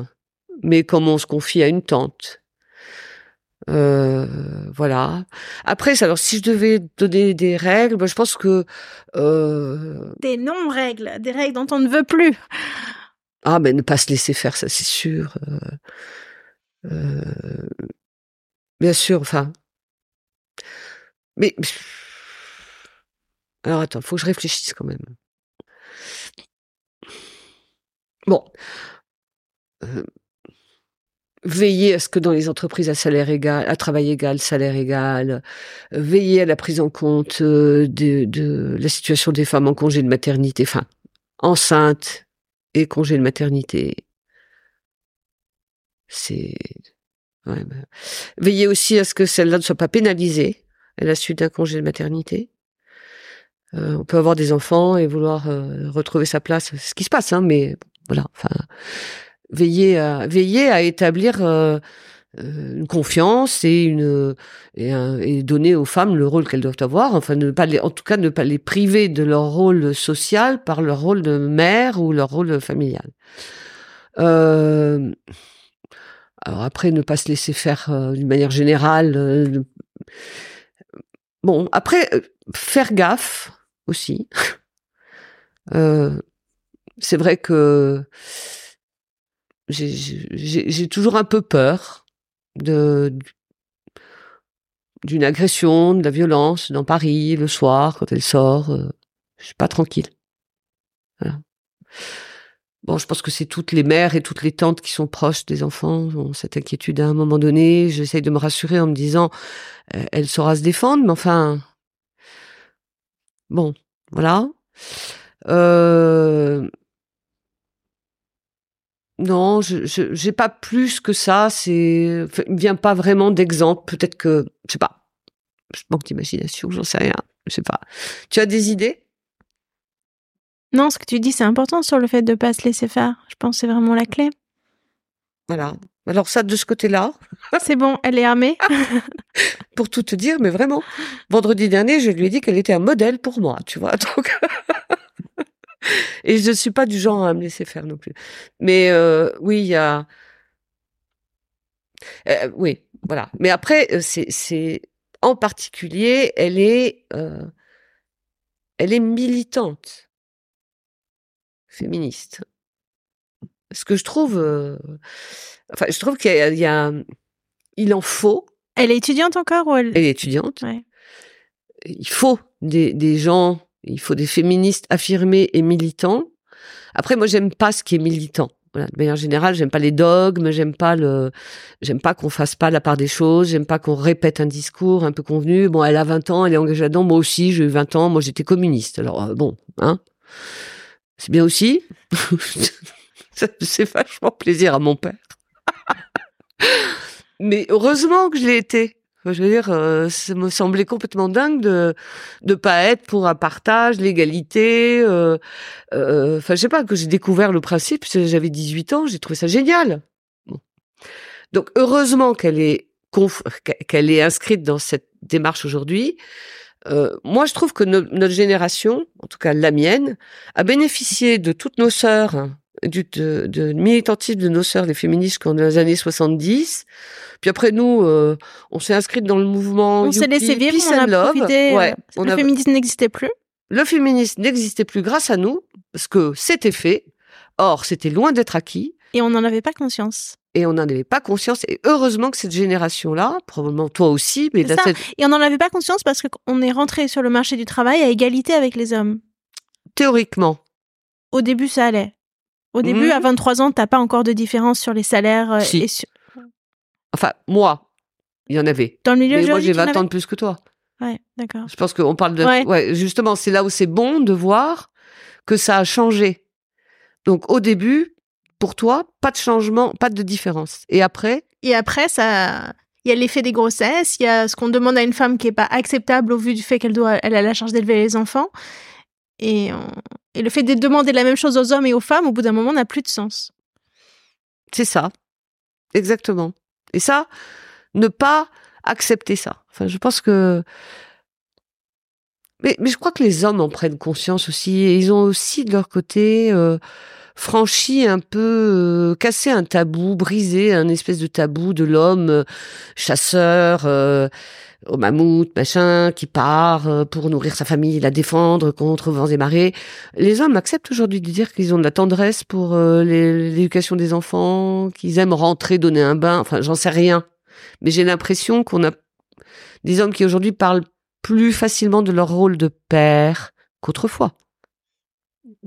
mais comme on se confie à une tante, euh, voilà. Après, alors si je devais donner des règles, ben, je pense que euh... des non-règles, des règles dont on ne veut plus. Ah, mais ne pas se laisser faire, ça c'est sûr. Euh... bien sûr, enfin. Mais alors attends, faut que je réfléchisse quand même. Bon. Euh, veiller à ce que dans les entreprises à salaire égal, à travail égal, salaire égal, veiller à la prise en compte euh, de, la situation des femmes en congé de maternité, enfin, enceintes et congé de maternité. C'est veiller aussi à ce que celle-là ne soit pas pénalisée à la suite d'un congé de maternité. Euh, on peut avoir des enfants et vouloir euh, retrouver sa place, ce qui se passe, hein, mais voilà. Enfin, veiller à veiller à établir euh, euh, une confiance et une et, et, donner aux femmes le rôle qu'elles doivent avoir. Enfin ne pas les, en tout cas ne pas les priver de leur rôle social par leur rôle de mère ou leur rôle familial. Euh, alors après ne pas se laisser faire euh, d'une manière générale euh, bon après faire gaffe aussi. C'est vrai que j'ai toujours un peu peur de d'une agression, de la violence dans Paris le soir quand elle sort. Euh, je suis pas tranquille. Bon, je pense que c'est toutes les mères et toutes les tantes qui sont proches des enfants ont cette inquiétude à un moment donné. J'essaye de me rassurer en me disant, euh, elle saura se défendre, mais enfin, bon, voilà. Euh... Non, je j'ai pas plus que ça. C'est, il vient pas vraiment d'exemple. Peut-être que, je sais pas. Je manque d'imagination, j'en sais rien. Je sais pas. Tu as des idées? Non, ce que tu dis, c'est important sur le fait de pas se laisser faire. Je pense que c'est vraiment la clé. Voilà. Alors ça, de ce côté-là. C'est bon, elle est armée. pour tout te dire, mais vraiment, vendredi dernier, je lui ai dit qu'elle était un modèle pour moi, tu vois. Donc. Et je ne suis pas du genre à me laisser faire non plus. Mais euh, oui, il y a. Euh, oui, voilà. Mais après, euh, c'est en particulier, elle est, elle est militante, féministe. Ce que je trouve, enfin, je trouve qu'il y, a, il en faut. Elle est étudiante encore ou elle... elle est étudiante. Il faut des, des gens il faut des féministes affirmés et militants. Après, moi, j'aime pas ce qui est militant. Voilà, de manière générale, j'aime pas les dogmes, j'aime pas le, j'aime pas qu'on fasse pas la part des choses, j'aime pas qu'on répète un discours un peu convenu. Bon, elle a 20 ans, elle est engagée là-dedans. Moi aussi, j'ai eu 20 ans, moi j'étais communiste. Alors, euh, bon, hein. C'est bien aussi. Ça fait vachement plaisir à mon père. Mais heureusement que je l'ai été. Je veux dire, euh, ça me semblait complètement dingue de de pas être pour un partage, l'égalité. Euh, euh, enfin, je sais pas que j'ai découvert le principe. J'avais 18 ans, j'ai trouvé ça génial. Donc heureusement qu'elle est qu'elle est inscrite dans cette démarche aujourd'hui. moi, je trouve que notre génération, en tout cas la mienne, a bénéficié de toutes nos sœurs du de, de militantisme de nos sœurs, les féministes, dans les années 70. Puis après, nous, euh, on s'est inscrite dans le mouvement. On s'est laissé vivre, on a profité. Ouais, euh, le féminisme n'existait plus. Le féminisme n'existait plus grâce à nous, parce que c'était fait. Or, c'était loin d'être acquis. Et on n'en avait pas conscience. Et on n'en avait pas conscience. Et heureusement que cette génération-là, probablement toi aussi, mais là, Et on n'en avait pas conscience parce qu'on est rentré sur le marché du travail à égalité avec les hommes. Théoriquement. Au début, ça allait. Au début, à 23 mmh. ans, t'as pas encore de différence sur les salaires. Euh, et Enfin, moi, il y en avait. Dans le milieu Mais moi, j'ai 20 ans de plus que toi. Ouais, d'accord. Je pense qu'on parle de. Ouais. justement, c'est là où c'est bon de voir que ça a changé. Donc, au début, pour toi, pas de changement, pas de différence. Et après? Et après, ça. Il y a l'effet des grossesses, il y a ce qu'on demande à une femme qui est pas acceptable au vu du fait qu'elle doit, elle a la charge d'élever les enfants. Et, et le fait de demander la même chose aux hommes et aux femmes, au bout d'un moment, n'a plus de sens. C'est ça. Exactement. Et ça, ne pas accepter ça. Enfin, je pense que. Mais, je crois que les hommes en prennent conscience aussi. Et ils ont aussi, de leur côté, euh, franchi un peu, euh, cassé un tabou, brisé un espèce de tabou de l'homme euh, chasseur au mammouth, machin, qui part euh, pour nourrir sa famille, la défendre contre vents et marées. Les hommes acceptent aujourd'hui de dire qu'ils ont de la tendresse pour euh, l'éducation des enfants, qu'ils aiment rentrer, donner un bain. Enfin, j'en sais rien. Mais j'ai l'impression qu'on a des hommes qui aujourd'hui parlent plus facilement de leur rôle de père qu'autrefois.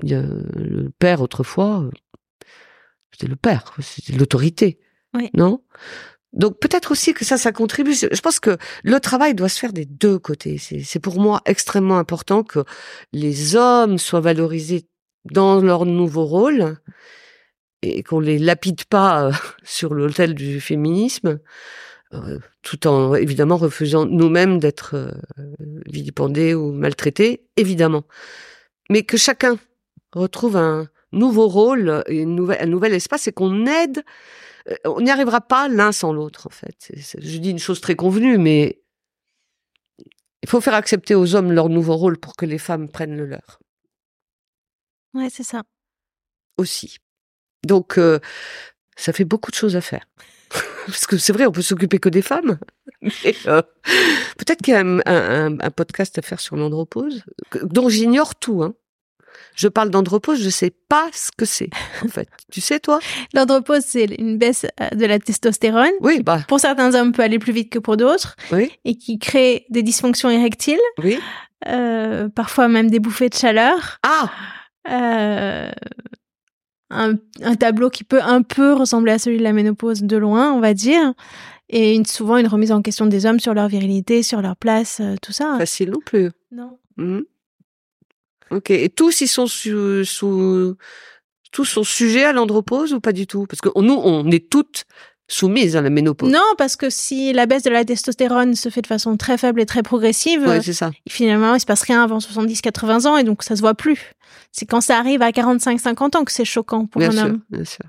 Le père autrefois, c'était le père, c'était l'autorité. Oui. Non? Donc peut-être aussi que ça, ça contribue. Je pense que le travail doit se faire des deux côtés. C'est pour moi extrêmement important que les hommes soient valorisés dans leur nouveau rôle et qu'on les lapide pas euh, sur l'autel du féminisme, euh, tout en évidemment refusant nous-mêmes d'être euh, vilipendés ou maltraités, évidemment. Mais que chacun retrouve un nouveau rôle, une nouvelle, un nouvel espace et qu'on aide on n'y arrivera pas l'un sans l'autre, en fait. je dis une chose très convenue, mais il faut faire accepter aux hommes leur nouveau rôle pour que les femmes prennent le leur. Ouais, c'est ça. Aussi. Donc, euh, ça fait beaucoup de choses à faire. Parce que c'est vrai, on peut s'occuper que des femmes. Euh, peut-être qu'il y a un, podcast à faire sur l'andropause, dont j'ignore tout. Hein. Je parle d'andropause, je sais pas ce que c'est, en fait. Tu sais, toi? L'andropause, c'est une baisse euh, de la testostérone. Oui, bah. Pour certains hommes, peut aller plus vite que pour d'autres. Oui. Et qui crée des dysfonctions érectiles. Oui. Euh, parfois même des bouffées de chaleur. Ah euh, un, un, tableau qui peut un peu ressembler à celui de la ménopause de loin, on va dire. Et une, souvent une remise en question des hommes sur leur virilité, sur leur place, euh, tout ça. Facile non plus. Non. Mmh. Ok. Et tous, ils sont sous, sous, tous sont sujets à l'andropause ou pas du tout? Parce que nous, on est toutes soumises à la ménopause. Non, parce que si la baisse de la testostérone se fait de façon très faible et très progressive, ouais, c'est ça. finalement, il se passe rien avant 70-80 ans et donc ça se voit plus. C'est quand ça arrive à 45-50 ans que c'est choquant pour bien un sûr, homme. Bien sûr.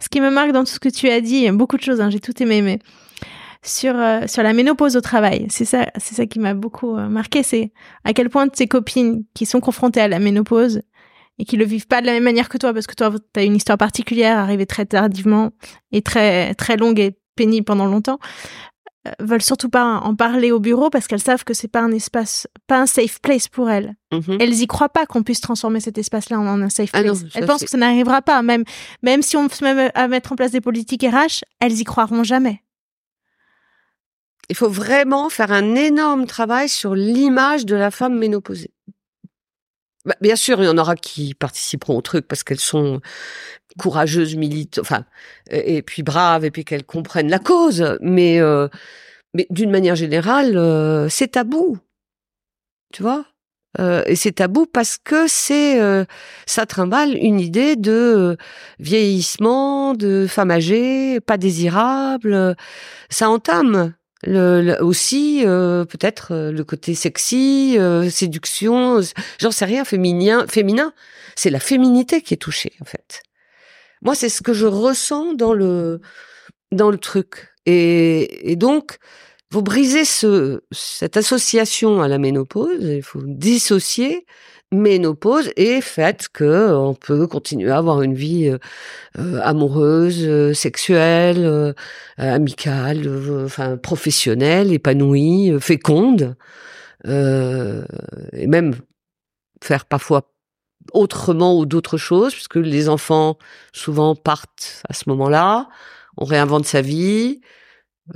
Ce qui me marque dans tout ce que tu as dit, il y a beaucoup de choses, hein, j'ai tout aimé, mais sur euh, sur la ménopause au travail, c'est ça, c'est ça qui m'a beaucoup euh, marqué, c'est à quel point tes copines qui sont confrontées à la ménopause et qui le vivent pas de la même manière que toi, parce que toi, tu as une histoire particulière, arrivée très tardivement et très très longue et pénible pendant longtemps, euh, veulent surtout pas en parler au bureau parce qu'elles savent que c'est pas un espace, pas un safe place pour elles. Mhm. Elles y croient pas qu'on puisse transformer cet espace-là en un safe Ah non, place. elles pensent que ça n'arrivera pas, même même si on se met à mettre en place des politiques RH, elles y croiront jamais. Il faut vraiment faire un énorme travail sur l'image de la femme ménopausée. Bah, bien sûr, il y en aura qui participeront au truc parce qu'elles sont courageuses, militantes, enfin, et puis braves, et puis qu'elles comprennent la cause. Mais, euh, mais d'une manière générale, euh, c'est tabou. Tu vois? Euh, Et c'est tabou parce que c'est ça trimballe une idée de vieillissement, de femme âgée, pas désirable. Ça entame le, aussi euh, peut-être euh, le côté sexy, euh, séduction, j'en sais rien, féminin, féminin. C'est la féminité qui est touchée en fait. Moi, c'est ce que je ressens dans le dans le truc. Et, et donc, vous brisez ce cette association à la ménopause. Il faut dissocier ménopause et fait que on peut continuer à avoir une vie euh, euh, amoureuse, euh, sexuelle, euh, euh, amicale, euh, enfin professionnelle, épanouie, euh, féconde, euh, et même faire parfois autrement ou d'autres choses, puisque les enfants souvent partent à ce moment-là, on réinvente sa vie,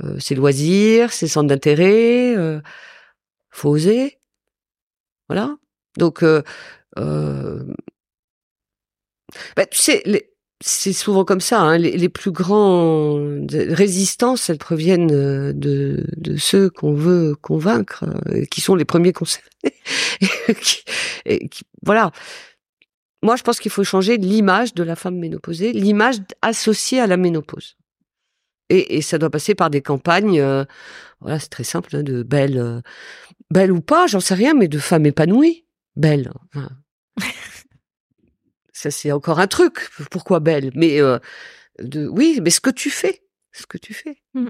euh, ses loisirs, ses centres d'intérêt, euh, faut oser, voilà. Donc, bah, tu sais, c'est souvent comme ça. Hein, les, plus grandes résistances, elles proviennent de, ceux qu'on veut convaincre, qui sont les premiers concernés. Voilà. Moi, je pense qu'il faut changer l'image de la femme ménopausée, l'image associée à la ménopause. Et, ça doit passer par des campagnes, voilà, c'est très simple, hein, de belle, belle ou pas, j'en sais rien, mais de femmes épanouies, belle. Enfin, ça c'est encore un truc. Pourquoi belle? Mais euh, de, oui, mais ce que tu fais, ce que tu fais, Mm.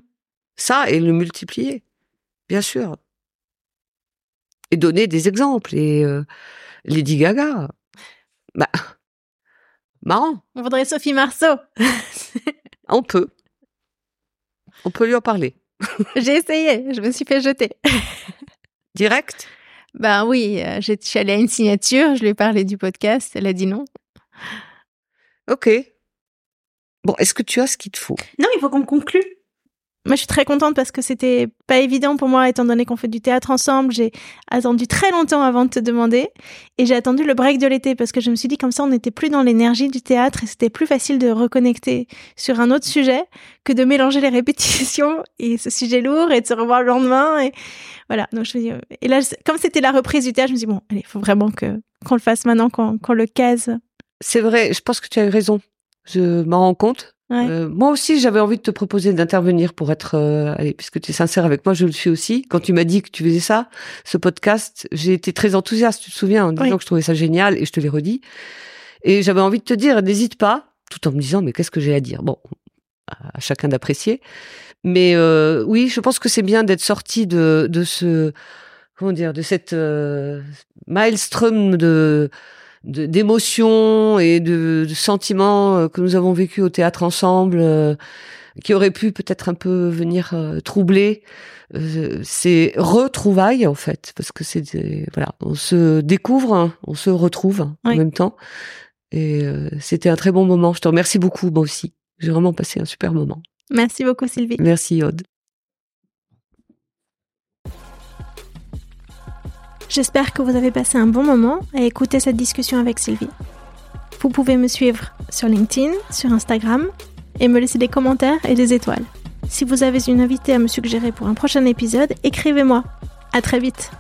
ça et le multiplier, bien sûr, et donner des exemples. Et euh, Lady Gaga, bah marrant, On voudrait Sophie Marceau. on peut, on peut lui en parler J'ai essayé, je me suis fait jeter. direct? Ben oui, euh, j'ai- je suis allée à une signature, je lui ai parlé du podcast, elle a dit non. Ok. Bon, est-ce que tu as ce qu'il te faut? Non, il faut qu'on conclue. Moi, je suis très contente parce que c'était pas évident pour moi, étant donné qu'on fait du théâtre ensemble. J'ai attendu très longtemps avant de te demander. Et j'ai attendu le break de l'été parce que je me suis dit, comme ça, on n'était plus dans l'énergie du théâtre et c'était plus facile de reconnecter sur un autre sujet que de mélanger les répétitions et ce sujet lourd et de se revoir le lendemain. Et voilà. Donc, dis, et là, comme c'était la reprise du théâtre, je me dit, bon, allez, il faut vraiment qu'on le fasse maintenant, qu'on le case. C'est vrai, je pense que tu as eu raison. Je m'en rends compte. Ouais. Euh, moi aussi, j'avais envie de te proposer d'intervenir pour être, euh, allez, puisque tu es sincère avec moi, je le suis aussi. Quand tu m'as dit que tu faisais ça, ce podcast, j'ai été très enthousiaste, tu te souviens, en disant Oui. que je trouvais ça génial, et je te l'ai redit. Et j'avais envie de te dire, n'hésite pas, tout en me disant, mais qu'est-ce que j'ai à dire? Bon, à chacun d'apprécier. Mais euh, oui, je pense que c'est bien d'être sorti de, de ce, comment dire, de cette maelstrom de- d'émotions et de, de sentiments euh, que nous avons vécu au théâtre ensemble, euh, qui aurait pu peut-être un peu venir euh, troubler euh, ces retrouvailles en fait, parce que c'est voilà, on se découvre, hein, on se retrouve en même temps, et euh, c'était un très bon moment. Je te remercie beaucoup, moi aussi. J'ai vraiment passé un super moment. Merci beaucoup, Sylvie. Merci, Aude. J'espère que vous avez passé un bon moment à écouter cette discussion avec Sylvie. Vous pouvez me suivre sur LinkedIn, sur Instagram et me laisser des commentaires et des étoiles. Si vous avez une invitée à me suggérer pour un prochain épisode, écrivez-moi. À très vite.